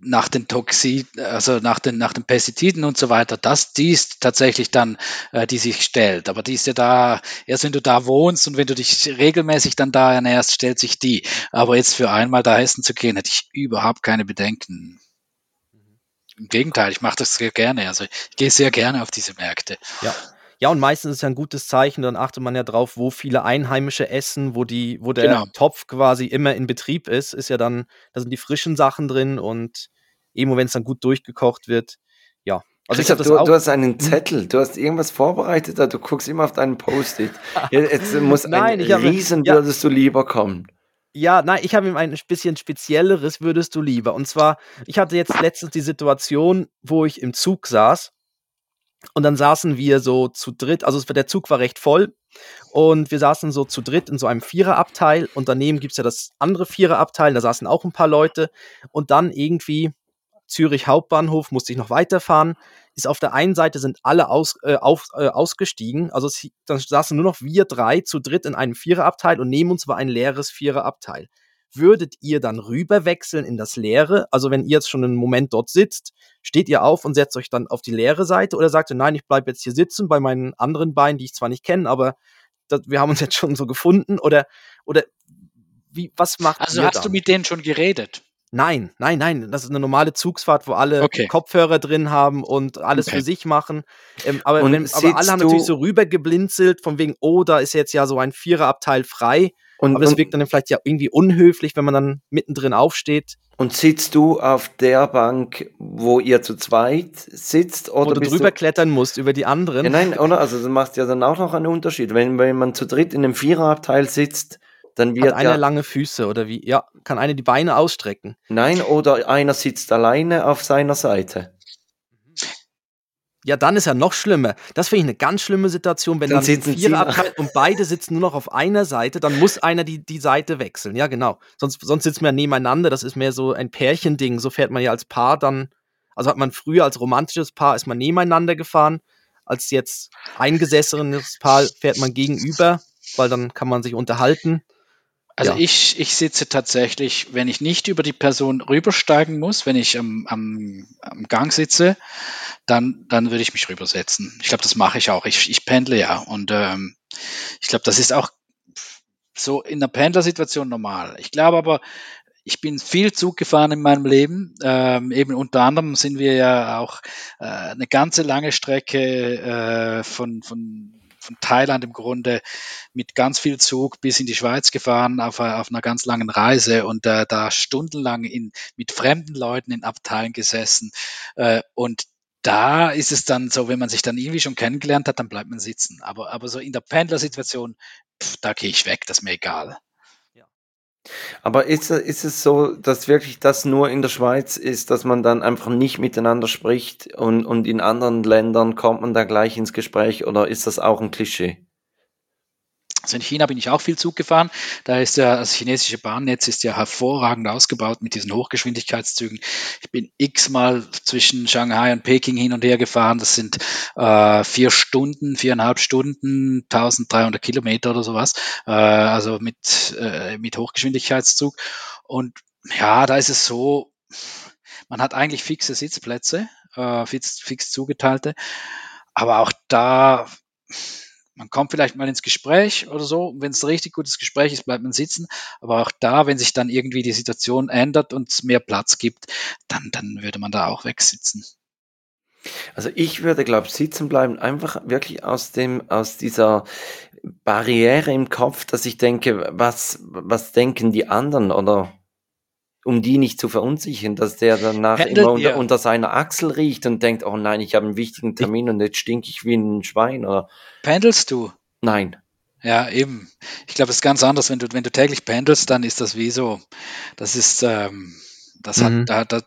nach den Toxin, also nach den, nach den Pestiziden und so weiter, dass die ist tatsächlich dann, äh, die sich stellt. Aber die ist ja da, erst wenn du da wohnst und wenn du dich regelmäßig dann da ernährst, stellt sich die. Aber jetzt für einmal da essen zu gehen, hätte ich überhaupt keine Bedenken. Im Gegenteil, ich mache das sehr gerne. Also ich gehe sehr gerne auf diese Märkte. Ja. Ja, und meistens ist es ja ein gutes Zeichen, dann achtet man ja drauf, wo viele Einheimische essen, wo die, wo der genau. Topf quasi immer in Betrieb ist, ist ja dann, da sind die frischen Sachen drin und eben wenn es dann gut durchgekocht wird, ja. Also Christoph, du, du, hast einen hm? Zettel, du hast irgendwas vorbereitet, du guckst immer auf deinen Post-it. *laughs* Jetzt muss Nein, ein Riesen, ja. würdest du lieber kommen. Ja, nein, ich habe ihm ein bisschen spezielleres würdest du lieber. Und zwar, ich hatte jetzt letztens die Situation, wo ich im Zug saß und dann saßen wir so zu dritt, also der Zug war recht voll und wir saßen so zu dritt in so einem Viererabteil und daneben gibt es ja das andere Viererabteil, da saßen auch ein paar Leute und dann irgendwie Zürich Hauptbahnhof musste ich noch weiterfahren, ist auf der einen Seite sind alle aus, äh, auf, äh, ausgestiegen, also es, dann saßen nur noch wir drei zu dritt in einem Viererabteil und neben uns war ein leeres Viererabteil. Würdet ihr dann rüberwechseln in das Leere? Also wenn ihr jetzt schon einen Moment dort sitzt, steht ihr auf und setzt euch dann auf die leere Seite oder sagt ihr, nein, ich bleibe jetzt hier sitzen bei meinen anderen Beinen, die ich zwar nicht kenne, aber das, wir haben uns jetzt schon so gefunden oder, oder wie, was macht Also hast dann? du mit denen schon geredet? Nein, nein, nein. Das ist eine normale Zugsfahrt, wo alle okay. Kopfhörer drin haben und alles okay. für sich machen. Ähm, aber, wenn, aber alle haben natürlich so rübergeblinzelt, von wegen, oh, da ist jetzt ja so ein Viererabteil frei. Und, aber es wirkt dann vielleicht ja irgendwie unhöflich, wenn man dann mittendrin aufsteht. Und sitzt du auf der Bank, wo ihr zu zweit sitzt? Oder wo du drüber du klettern musst über die anderen? Ja, nein, oder? Also das macht ja dann auch noch einen Unterschied. Wenn, wenn man zu dritt in einem Viererabteil sitzt, dann wird Hat einer ja, lange Füße oder wie? Ja, kann einer die Beine ausstrecken? Nein, oder einer sitzt alleine auf seiner Seite. Ja, dann ist ja noch schlimmer. Das finde ich eine ganz schlimme Situation, wenn dann, dann vier Abteil und beide sitzen nur noch auf einer Seite, dann muss einer die, die Seite wechseln. Ja, genau. Sonst, sonst sitzen wir nebeneinander. Das ist mehr so ein Pärchending. So fährt man ja als Paar dann. Also hat man früher als romantisches Paar ist man nebeneinander gefahren. Als jetzt eingesessenes Paar fährt man gegenüber, weil dann kann man sich unterhalten. Also ja. ich, ich sitze tatsächlich, wenn ich nicht über die Person rübersteigen muss, wenn ich am, am, am Gang sitze, dann, dann würde ich mich rübersetzen. Ich glaube, das mache ich auch. Ich, ich pendle ja. Und ähm, ich glaube, das ist auch so in der Pendlersituation normal. Ich glaube aber, ich bin viel Zug gefahren in meinem Leben. Ähm, eben unter anderem sind wir ja auch äh, eine ganze lange Strecke äh, von, von von Thailand im Grunde mit ganz viel Zug bis in die Schweiz gefahren auf, auf einer ganz langen Reise und äh, da stundenlang in, mit fremden Leuten in Abteilen gesessen. Äh, und da ist es dann so, wenn man sich dann irgendwie schon kennengelernt hat, dann bleibt man sitzen. Aber, aber so in der Pendlersituation, pff, da gehe ich weg, das ist mir egal. Aber ist, ist es so, dass wirklich das nur in der Schweiz ist, dass man dann einfach nicht miteinander spricht und, und in anderen Ländern kommt man da gleich ins Gespräch oder ist das auch ein Klischee? Also in China bin ich auch viel Zug gefahren. Da ist ja das chinesische Bahnnetz ist ja hervorragend ausgebaut mit diesen Hochgeschwindigkeitszügen. Ich bin x-mal zwischen Shanghai und Peking hin und her gefahren. Das sind äh, vier Stunden, viereinhalb Stunden, 1300 Kilometer oder sowas. Äh, also mit, äh, mit Hochgeschwindigkeitszug. Und ja, da ist es so, man hat eigentlich fixe Sitzplätze, äh, fix, fix zugeteilte. Aber auch da man kommt vielleicht mal ins Gespräch oder so. Wenn es ein richtig gutes Gespräch ist, bleibt man sitzen. Aber auch da, wenn sich dann irgendwie die Situation ändert und es mehr Platz gibt, dann, dann würde man da auch wegsitzen. Also ich würde, glaube ich, sitzen bleiben, einfach wirklich aus dem, aus dieser Barriere im Kopf, dass ich denke, was, was denken die anderen oder um die nicht zu verunsichern, dass der danach Pendelt immer unter, unter, seiner Achsel riecht und denkt, oh nein, ich habe einen wichtigen Termin und jetzt stinke ich wie ein Schwein. Oder pendelst du? Nein. Ja, eben. Ich glaube, es ist ganz anders. Wenn du, wenn du täglich pendelst, dann ist das wie so, das ist, ähm, das hat, mhm. da, das,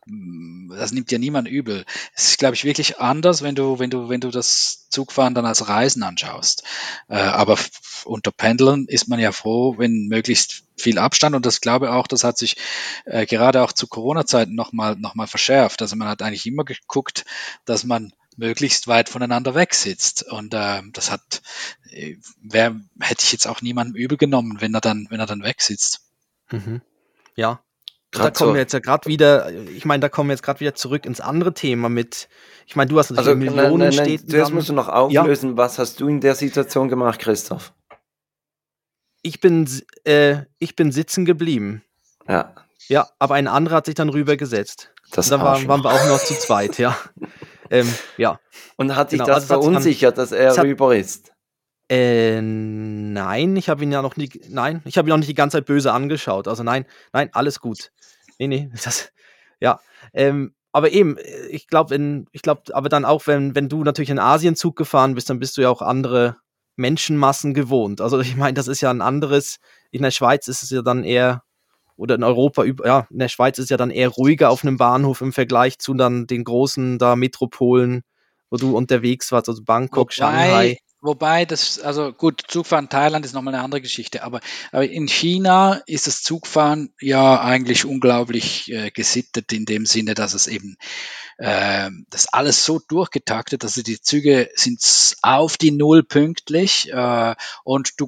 das nimmt ja niemand übel. Es ist, glaube ich, wirklich anders, wenn du, wenn du, wenn du das Zugfahren dann als Reisen anschaust. Äh, aber unter Pendeln ist man ja froh, wenn möglichst viel Abstand und das glaube auch, das hat sich äh, gerade auch zu Corona-Zeiten nochmal noch mal verschärft. Also man hat eigentlich immer geguckt, dass man möglichst weit voneinander weg sitzt. Und äh, das hat, äh, wer, hätte ich jetzt auch niemandem übel genommen, wenn er dann, wenn er dann weg sitzt. Mhm. Ja, Grad da kommen wir jetzt ja gerade wieder, ich meine, da kommen wir jetzt gerade wieder zurück ins andere Thema mit, ich meine, du hast natürlich also, Millionen nein, nein, nein, Zuerst musst du noch auflösen, ja. was hast du in der Situation gemacht, Christoph? Ich bin, äh, ich bin sitzen geblieben. Ja. Ja, aber ein anderer hat sich dann rübergesetzt. Das da waren, waren, wir auch noch zu zweit, ja. *laughs* ähm, ja. Und hat dich genau, das also verunsichert, dass er rüber ist? Äh, nein, ich habe ihn ja noch nie, nein, ich habe ihn noch nicht die ganze Zeit böse angeschaut. Also nein, nein, alles gut. Nee, nee, *laughs* das, ja. Ähm, aber eben, ich glaube, ich glaube, aber dann auch, wenn, wenn du natürlich in Asienzug gefahren bist, dann bist du ja auch andere Menschenmassen gewohnt. Also ich meine, das ist ja ein anderes, in der Schweiz ist es ja dann eher, oder in Europa, ja, in der Schweiz ist es ja dann eher ruhiger auf einem Bahnhof im Vergleich zu dann den großen da Metropolen, wo du unterwegs warst, also Bangkok, Wobei, Shanghai. Wobei das, also gut, Zugfahren Thailand ist nochmal eine andere Geschichte, aber, aber in China ist das Zugfahren ja eigentlich unglaublich äh, gesittet in dem Sinne, dass es eben äh, das alles so durchgetaktet, also die Züge sind auf die Null pünktlich äh, und du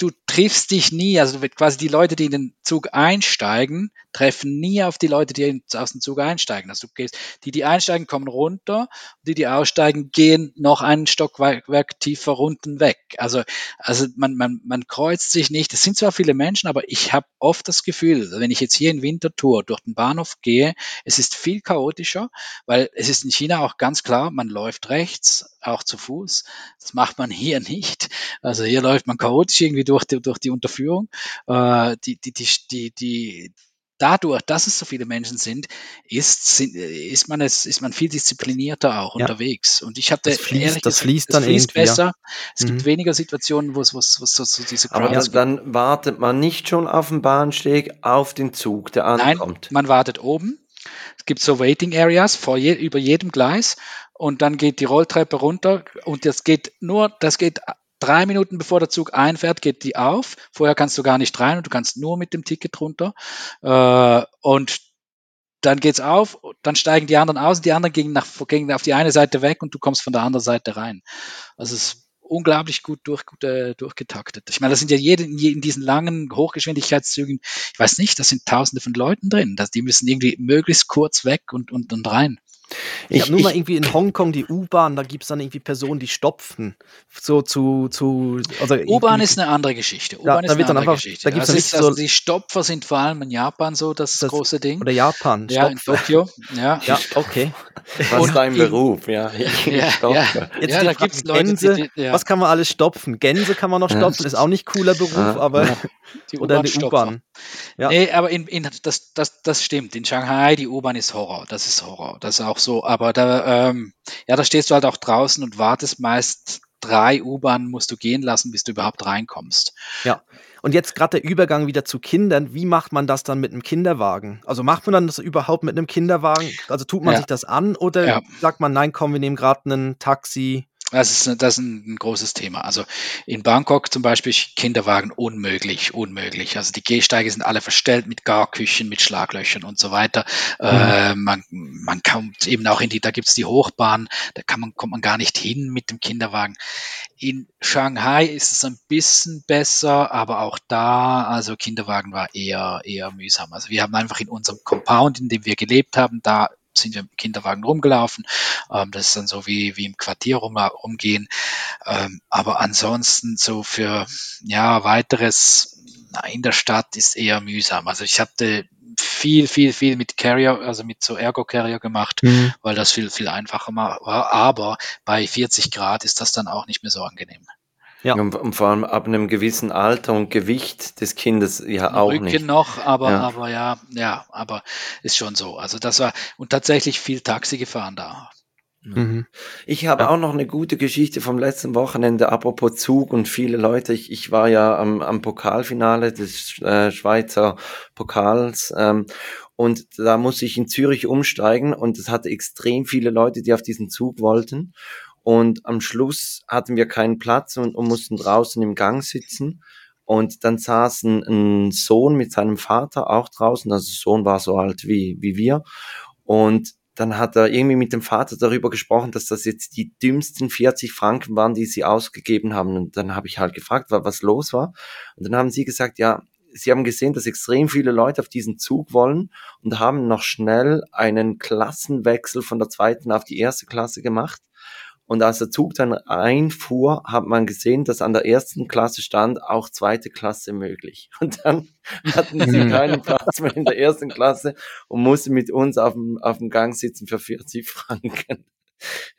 du triffst dich nie, also quasi die Leute, die in den Zug einsteigen, treffen nie auf die Leute, die aus dem Zug einsteigen. Also du gehst, die, die einsteigen, kommen runter, die, die aussteigen, gehen noch einen Stockwerk tiefer unten weg. Also, also man, man, man kreuzt sich nicht. Es sind zwar viele Menschen, aber ich habe oft das Gefühl, wenn ich jetzt hier in Winterthur durch den Bahnhof gehe, es ist viel chaotischer, weil es ist in China auch ganz klar, man läuft rechts, auch zu Fuß. Das macht man hier *laughs* nicht. Also hier läuft man chaotisch irgendwie durch die, durch die Unterführung. Äh, die, die, die, die, die, dadurch, dass es so viele Menschen sind, ist, ist, man, es, ist man viel disziplinierter auch ja. unterwegs. Und ich hatte das fließt, ehrlich das fließt dann fließt besser. Ja. Es mhm. gibt weniger Situationen, wo es, wo es, wo es so, so diese Aber dann, dann, wartet man nicht schon auf dem Bahnsteg auf den Zug, der ankommt. Nein, man wartet oben. Es gibt so Waiting Areas vor je, über jedem Gleis und dann geht die Rolltreppe runter und das geht nur, das geht drei Minuten bevor der Zug einfährt, geht die auf. Vorher kannst du gar nicht rein und du kannst nur mit dem Ticket runter. Äh, und dann geht's auf, dann steigen die anderen aus, die anderen gehen, nach, gehen auf die eine Seite weg und du kommst von der anderen Seite rein. Also es ist unglaublich gut, durch, gut äh, durchgetaktet. Ich meine, das sind ja jede, in diesen langen Hochgeschwindigkeitszügen, ich weiß nicht, da sind tausende von Leuten drin. Das, die müssen irgendwie möglichst kurz weg und, und, und rein. Ich, habe nur mal irgendwie in Hongkong die U-Bahn, da gibt es dann irgendwie Personen, die stopfen. So zu. zu also U-Bahn ist eine andere Geschichte. U-Bahn ist eine andere einfach, Geschichte. Da gibt's also, ist, also die Stopfer sind vor allem in Japan so das, das große Ding. Oder Japan. Ja, in Tokio. Ja, ja okay. Was ist dein Beruf? Ja, ja, ja. Jetzt ja, da gibt es Leute, Gänse, die, ja. Was kann man alles stopfen? Gänse kann man noch stopfen, ist auch nicht cooler Beruf, aber. Die oder die U-Bahn. Ja. Nee, aber in, in, das, das, das stimmt. In Shanghai, die U-Bahn ist Horror. Das ist Horror. Das ist auch so. Aber da, ähm, ja, da stehst du halt auch draußen und wartest meist drei U-Bahnen musst du gehen lassen, bis du überhaupt reinkommst. Ja. Und jetzt gerade der Übergang wieder zu Kindern. Wie macht man das dann mit einem Kinderwagen? Also macht man dann das überhaupt mit einem Kinderwagen? Also tut man ja. sich das an oder ja. sagt man, nein, komm, wir nehmen gerade ein Taxi? Das ist, das ist ein großes Thema. Also in Bangkok zum Beispiel Kinderwagen unmöglich, unmöglich. Also die Gehsteige sind alle verstellt mit Garküchen, mit Schlaglöchern und so weiter. Mhm. Äh, man, man kommt eben auch in die, da gibt's die Hochbahn, da kann man, kommt man gar nicht hin mit dem Kinderwagen. In Shanghai ist es ein bisschen besser, aber auch da, also Kinderwagen war eher, eher mühsam. Also wir haben einfach in unserem Compound, in dem wir gelebt haben, da sind wir mit dem Kinderwagen rumgelaufen. Ähm, das ist dann so wie, wie im Quartier rum, rumgehen. Ähm, aber ansonsten so für ja weiteres na, in der Stadt ist eher mühsam. Also ich hatte viel, viel, viel mit Carrier, also mit so Ergo Carrier gemacht, mhm. weil das viel, viel einfacher war. Aber bei 40 Grad ist das dann auch nicht mehr so angenehm. Ja. Und, und, vor allem ab einem gewissen Alter und Gewicht des Kindes ja auch Rücken nicht. noch, aber ja. aber ja, ja, aber ist schon so. Also das war und tatsächlich viel Taxi gefahren da. Mhm. Ich habe ja. auch noch eine gute Geschichte vom letzten Wochenende, apropos Zug und viele Leute. Ich, ich war ja am, am Pokalfinale des äh, Schweizer Pokals ähm, und da musste ich in Zürich umsteigen und es hatte extrem viele Leute, die auf diesen Zug wollten. Und am Schluss hatten wir keinen Platz und, und mussten draußen im Gang sitzen. Und dann saß ein, ein, Sohn mit seinem Vater auch draußen. Also Sohn war so alt wie, wie wir. Und dann hat er irgendwie mit dem Vater darüber gesprochen, dass das jetzt die dümmsten 40 Franken waren, die sie ausgegeben haben. Und dann habe ich halt gefragt, was los war. Und dann haben sie gesagt, ja, sie haben gesehen, dass extrem viele Leute auf diesen Zug wollen und haben noch schnell einen Klassenwechsel von der zweiten auf die erste Klasse gemacht. Und als der Zug dann einfuhr, hat man gesehen, dass an der ersten Klasse stand auch zweite Klasse möglich. *laughs* Und dann hatten sie mhm. keinen Platz mehr in der ersten Klasse und mussten mit uns auf dem, auf dem Gang sitzen für 40 Franken. *laughs*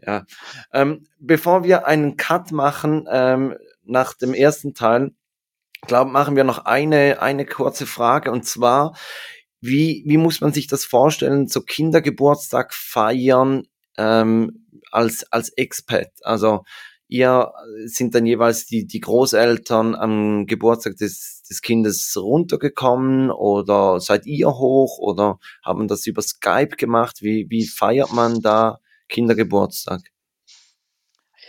Ja. Ähm, bevor wir einen Cut machen ähm, nach dem ersten Teil, glaube machen wir noch eine eine kurze Frage und zwar wie wie muss man sich das vorstellen? So Kindergeburtstag feiern ähm, als, als Expat. Also ihr sind dann jeweils die, die Großeltern am Geburtstag des, des Kindes runtergekommen oder seid ihr hoch oder haben das über Skype gemacht? Wie, wie feiert man da Kindergeburtstag?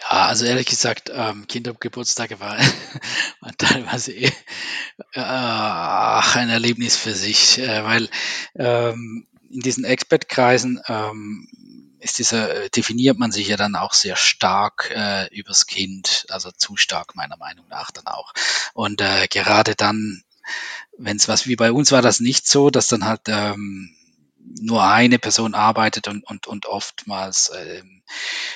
Ja, also ehrlich gesagt, ähm, Kindergeburtstage war, *laughs* war teilweise eh, äh, ein Erlebnis für sich, äh, weil ähm, in diesen Expert-Kreisen ähm, ist dieser, äh, definiert man sich ja dann auch sehr stark äh, übers Kind, also zu stark meiner Meinung nach dann auch. Und äh, gerade dann, wenn es was wie bei uns war, das nicht so, dass dann halt ähm, nur eine Person arbeitet und, und, und oftmals ähm,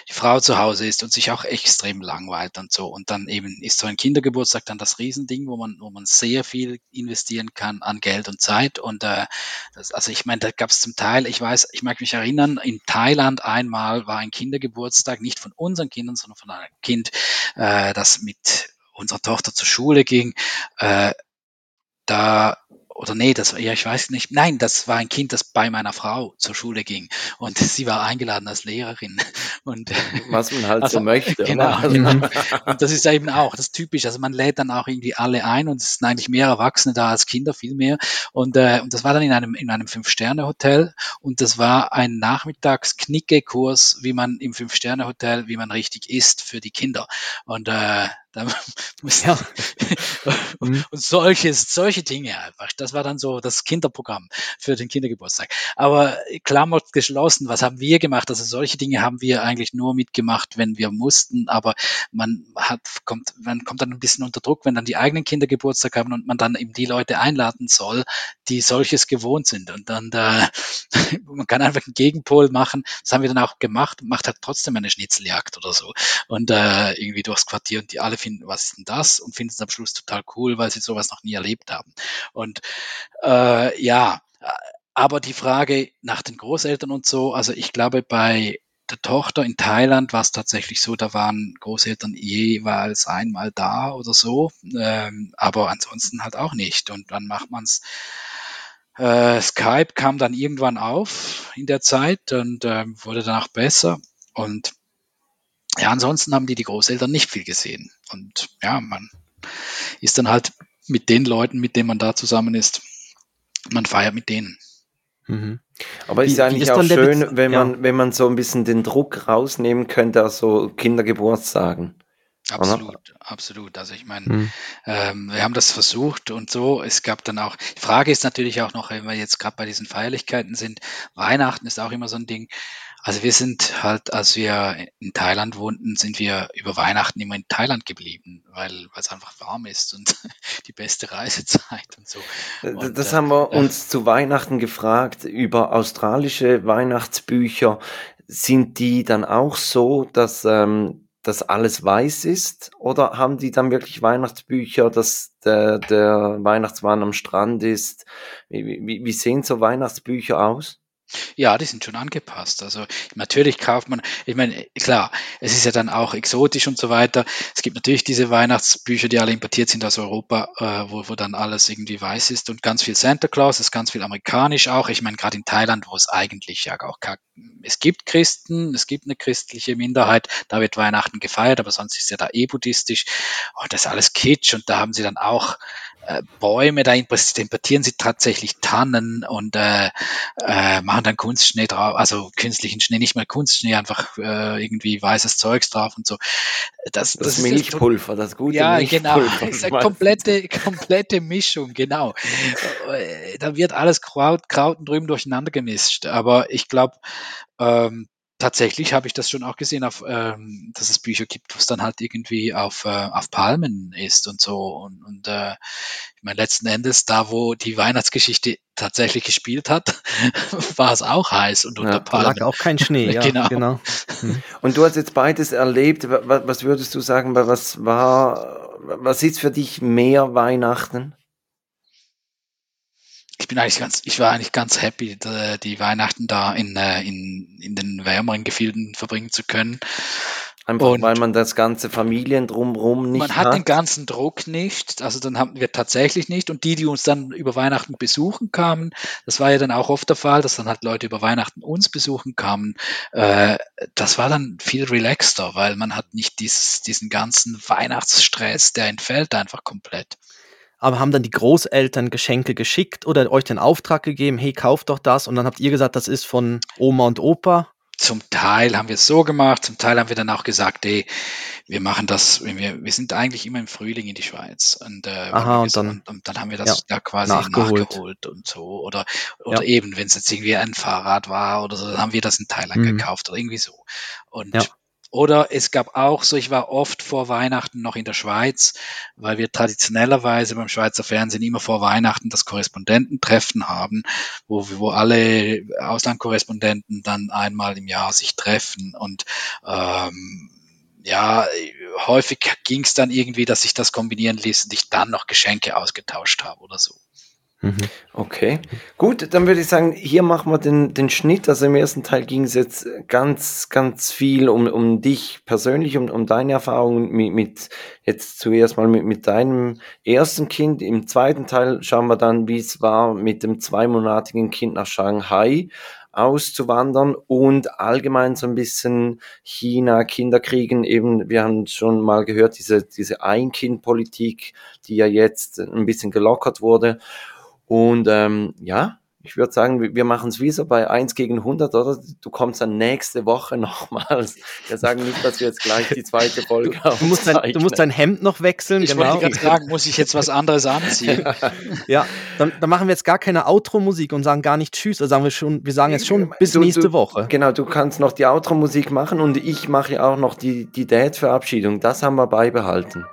die Frau zu Hause ist und sich auch extrem langweilt und so. Und dann eben ist so ein Kindergeburtstag dann das Riesending, wo man, wo man sehr viel investieren kann an Geld und Zeit. Und äh, das, also ich meine, da gab es zum Teil, ich weiß, ich mag mich erinnern, in Thailand einmal war ein Kindergeburtstag, nicht von unseren Kindern, sondern von einem Kind, äh, das mit unserer Tochter zur Schule ging. Äh, da oder nee, das ja, ich weiß nicht. Nein, das war ein Kind, das bei meiner Frau zur Schule ging und *laughs* sie war eingeladen als Lehrerin und *laughs* was man halt also, so möchte. Genau, genau. *laughs* Und das ist eben auch das typisch. Also man lädt dann auch irgendwie alle ein und es sind eigentlich mehr Erwachsene da als Kinder, viel mehr. Und, äh, und das war dann in einem in einem Fünf Sterne Hotel und das war ein Nachmittags Knicke Kurs, wie man im Fünf Sterne Hotel, wie man richtig isst für die Kinder. Und äh, Da *laughs* ja. *laughs* und solches, solche Dinge einfach. Das war dann so das Kinderprogramm für den Kindergeburtstag. Aber Klammer geschlossen, was haben wir gemacht? Also solche Dinge haben wir eigentlich nur mitgemacht, wenn wir mussten, aber man hat, kommt, man kommt dann ein bisschen unter Druck, wenn dann die eigenen Kinder Geburtstag haben und man dann eben die Leute einladen soll, die solches gewohnt sind. Und dann da, *laughs* man kann einfach einen Gegenpol machen. Das haben wir dann auch gemacht, macht halt trotzdem eine Schnitzeljagd oder so. Und äh, irgendwie durchs Quartier und die alle finden, was ist denn das? Und finden es am Schluss total cool, weil sie sowas noch nie erlebt haben. Und äh, ja, aber die Frage nach den Großeltern und so, also ich glaube, bei der Tochter in Thailand war es tatsächlich so, da waren Großeltern jeweils einmal da oder so, ähm, aber ansonsten halt auch nicht. Und dann macht man es. Äh, Skype kam dann irgendwann auf in der Zeit und äh, wurde danach besser. Und ja, ansonsten haben die die Großeltern nicht viel gesehen. Und ja, man ist dann halt mit den Leuten, mit denen man da zusammen ist, man feiert mit denen. Mhm. Aber ist ja eigentlich auch schön, wenn man, ja. wenn man so ein bisschen den Druck rausnehmen könnte, also Kindergeburtstagen. Absolut, oder? absolut. Also ich meine, hm. ähm, wir haben das versucht und so. Es gab dann auch, die Frage ist natürlich auch noch, wenn wir jetzt gerade bei diesen Feierlichkeiten sind, Weihnachten ist auch immer so ein Ding. Also wir sind halt, als wir in Thailand wohnten, sind wir über Weihnachten immer in Thailand geblieben, weil es einfach warm ist und *laughs* die beste Reisezeit und so. Und, das haben wir äh, uns zu Weihnachten gefragt über australische Weihnachtsbücher. Sind die dann auch so, dass ähm, das alles weiß ist? Oder haben die dann wirklich Weihnachtsbücher, dass der, der Weihnachtsmann am Strand ist? Wie, wie, wie sehen so Weihnachtsbücher aus? Ja, die sind schon angepasst. Also natürlich kauft man, ich meine, klar, es ist ja dann auch exotisch und so weiter. Es gibt natürlich diese Weihnachtsbücher, die alle importiert sind aus Europa, äh, wo, wo dann alles irgendwie weiß ist und ganz viel Santa Claus, ist ganz viel amerikanisch auch. Ich meine, gerade in Thailand, wo es eigentlich ja auch es gibt Christen, es gibt eine christliche Minderheit, da wird Weihnachten gefeiert, aber sonst ist ja da eh buddhistisch und das ist alles Kitsch und da haben sie dann auch äh, Bäume, da importieren sie tatsächlich Tannen und äh, äh, machen dann Kunstschnee drauf, also künstlichen Schnee, nicht mehr Kunstschnee, einfach äh, irgendwie weißes Zeugs drauf und so. Das, das, das Milchpulver, das gute ja, Milchpulver. *laughs* Ja, genau, ist eine komplette, komplette Mischung, genau. Äh, da wird alles Kraut, Kraut drüben durcheinander gemischt, aber ich glaube, ähm, tatsächlich habe ich das schon auch gesehen, auf, ähm, dass es Bücher gibt, wo es dann halt irgendwie auf, äh, auf Palmen ist und so. Und, und äh, ich meine, letzten Endes, da wo die Weihnachtsgeschichte tatsächlich gespielt hat, *laughs* war es auch heiß und unter ja, Palmen. lag auch kein Schnee, *laughs* ja, genau. genau. Mhm. *laughs* Und du hast jetzt beides erlebt. Was würdest du sagen, was war, was ist für dich mehr Weihnachten? Ich bin eigentlich ganz, ich war eigentlich ganz happy, die Weihnachten da in, äh, in, in den wärmeren Gefilden verbringen zu können. Einfach und weil man das ganze Familien drumherum nicht hat. Man hat, hat den ganzen Druck nicht, also dann haben wir tatsächlich nicht. Und die, die uns dann über Weihnachten besuchen kamen, das war ja dann auch oft der Fall, dass dann halt Leute über Weihnachten uns besuchen kamen. Äh, das war dann viel relaxter, weil man hat nicht dieses, diesen ganzen Weihnachtsstress, der entfällt einfach komplett aber haben dann die Großeltern Geschenke geschickt oder euch den Auftrag gegeben, hey, kauft doch das und dann habt ihr gesagt, das ist von Oma und Opa? Zum Teil haben wir es so gemacht, zum Teil haben wir dann auch gesagt, ey, wir machen das, wir, wir sind eigentlich immer im Frühling in die Schweiz und, äh, Aha, und, dann, und, und, dann haben wir das ja, da quasi nachgeholt. nachgeholt. und so oder oder ja. eben, wenn es jetzt irgendwie ein Fahrrad war oder so, dann haben wir das in Thailand mhm. gekauft oder irgendwie so. Und ja. Oder es gab auch so, ich war oft vor Weihnachten noch in der Schweiz, weil wir traditionellerweise beim Schweizer Fernsehen immer vor Weihnachten das Korrespondententreffen haben, wo, wo alle Auslandkorrespondenten dann einmal im Jahr sich treffen und ähm, ja, häufig ging es dann irgendwie, dass sich das kombinieren ließ und ich dann noch Geschenke ausgetauscht habe oder so. Mhm. Okay, gut, dann würde ich sagen, hier machen wir den, den Schnitt. Also im ersten Teil ging es jetzt ganz, ganz viel um, um dich persönlich, um, um deine Erfahrungen mit, mit jetzt zuerst mal mit, mit deinem ersten Kind. Im zweiten Teil schauen wir dann, wie es war, mit dem zweimonatigen Kind nach Shanghai auszuwandern und allgemein so ein bisschen China, Kinderkriegen, eben, wir haben schon mal gehört, diese, diese Ein-Kind-Politik, die ja jetzt ein bisschen gelockert wurde. Und ähm, ja, ich würde sagen, wir machen es wie so bei 1 gegen 100, oder? Du kommst dann nächste Woche *laughs* nochmals. Wir sagen nicht, dass wir jetzt gleich die zweite Folge haben. Du musst, dein, du musst dein Hemd noch wechseln, ich genau. Ich sagen, muss ich jetzt was anderes anziehen? *laughs* ja, dann, dann, machen wir jetzt gar keine Outro-Musik und sagen gar nicht Tschüss. Also sagen wir schon, wir sagen jetzt schon bis du, nächste du, Woche. Genau, du kannst noch die Outro-Musik machen und ich mache auch noch die, die Date-Verabschiedung. Das haben wir beibehalten.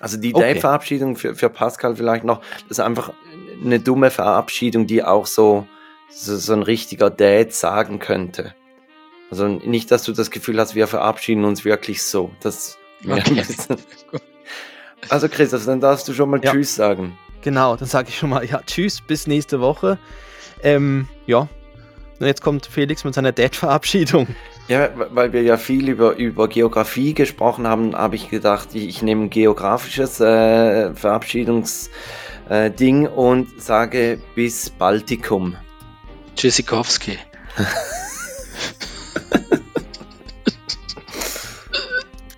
Also die okay. Date-Verabschiedung für, für Pascal vielleicht noch, das ist einfach eine dumme Verabschiedung, die auch so, so, so ein richtiger Dad sagen könnte. Also nicht, dass du das Gefühl hast, wir verabschieden uns wirklich so. Das okay. *laughs* also Chris, also dann darfst du schon mal ja. Tschüss sagen. Genau, dann sage ich schon mal, ja, Tschüss, bis nächste Woche. Ähm, ja, und jetzt kommt Felix mit seiner Dad-Verabschiedung. Ja, weil wir ja viel über, über Geografie gesprochen haben, habe ich gedacht, ich, ich nehme ein geografisches äh, Verabschiedungs- äh, Ding und sage bis Baltikum. Tschüssikowski. *laughs*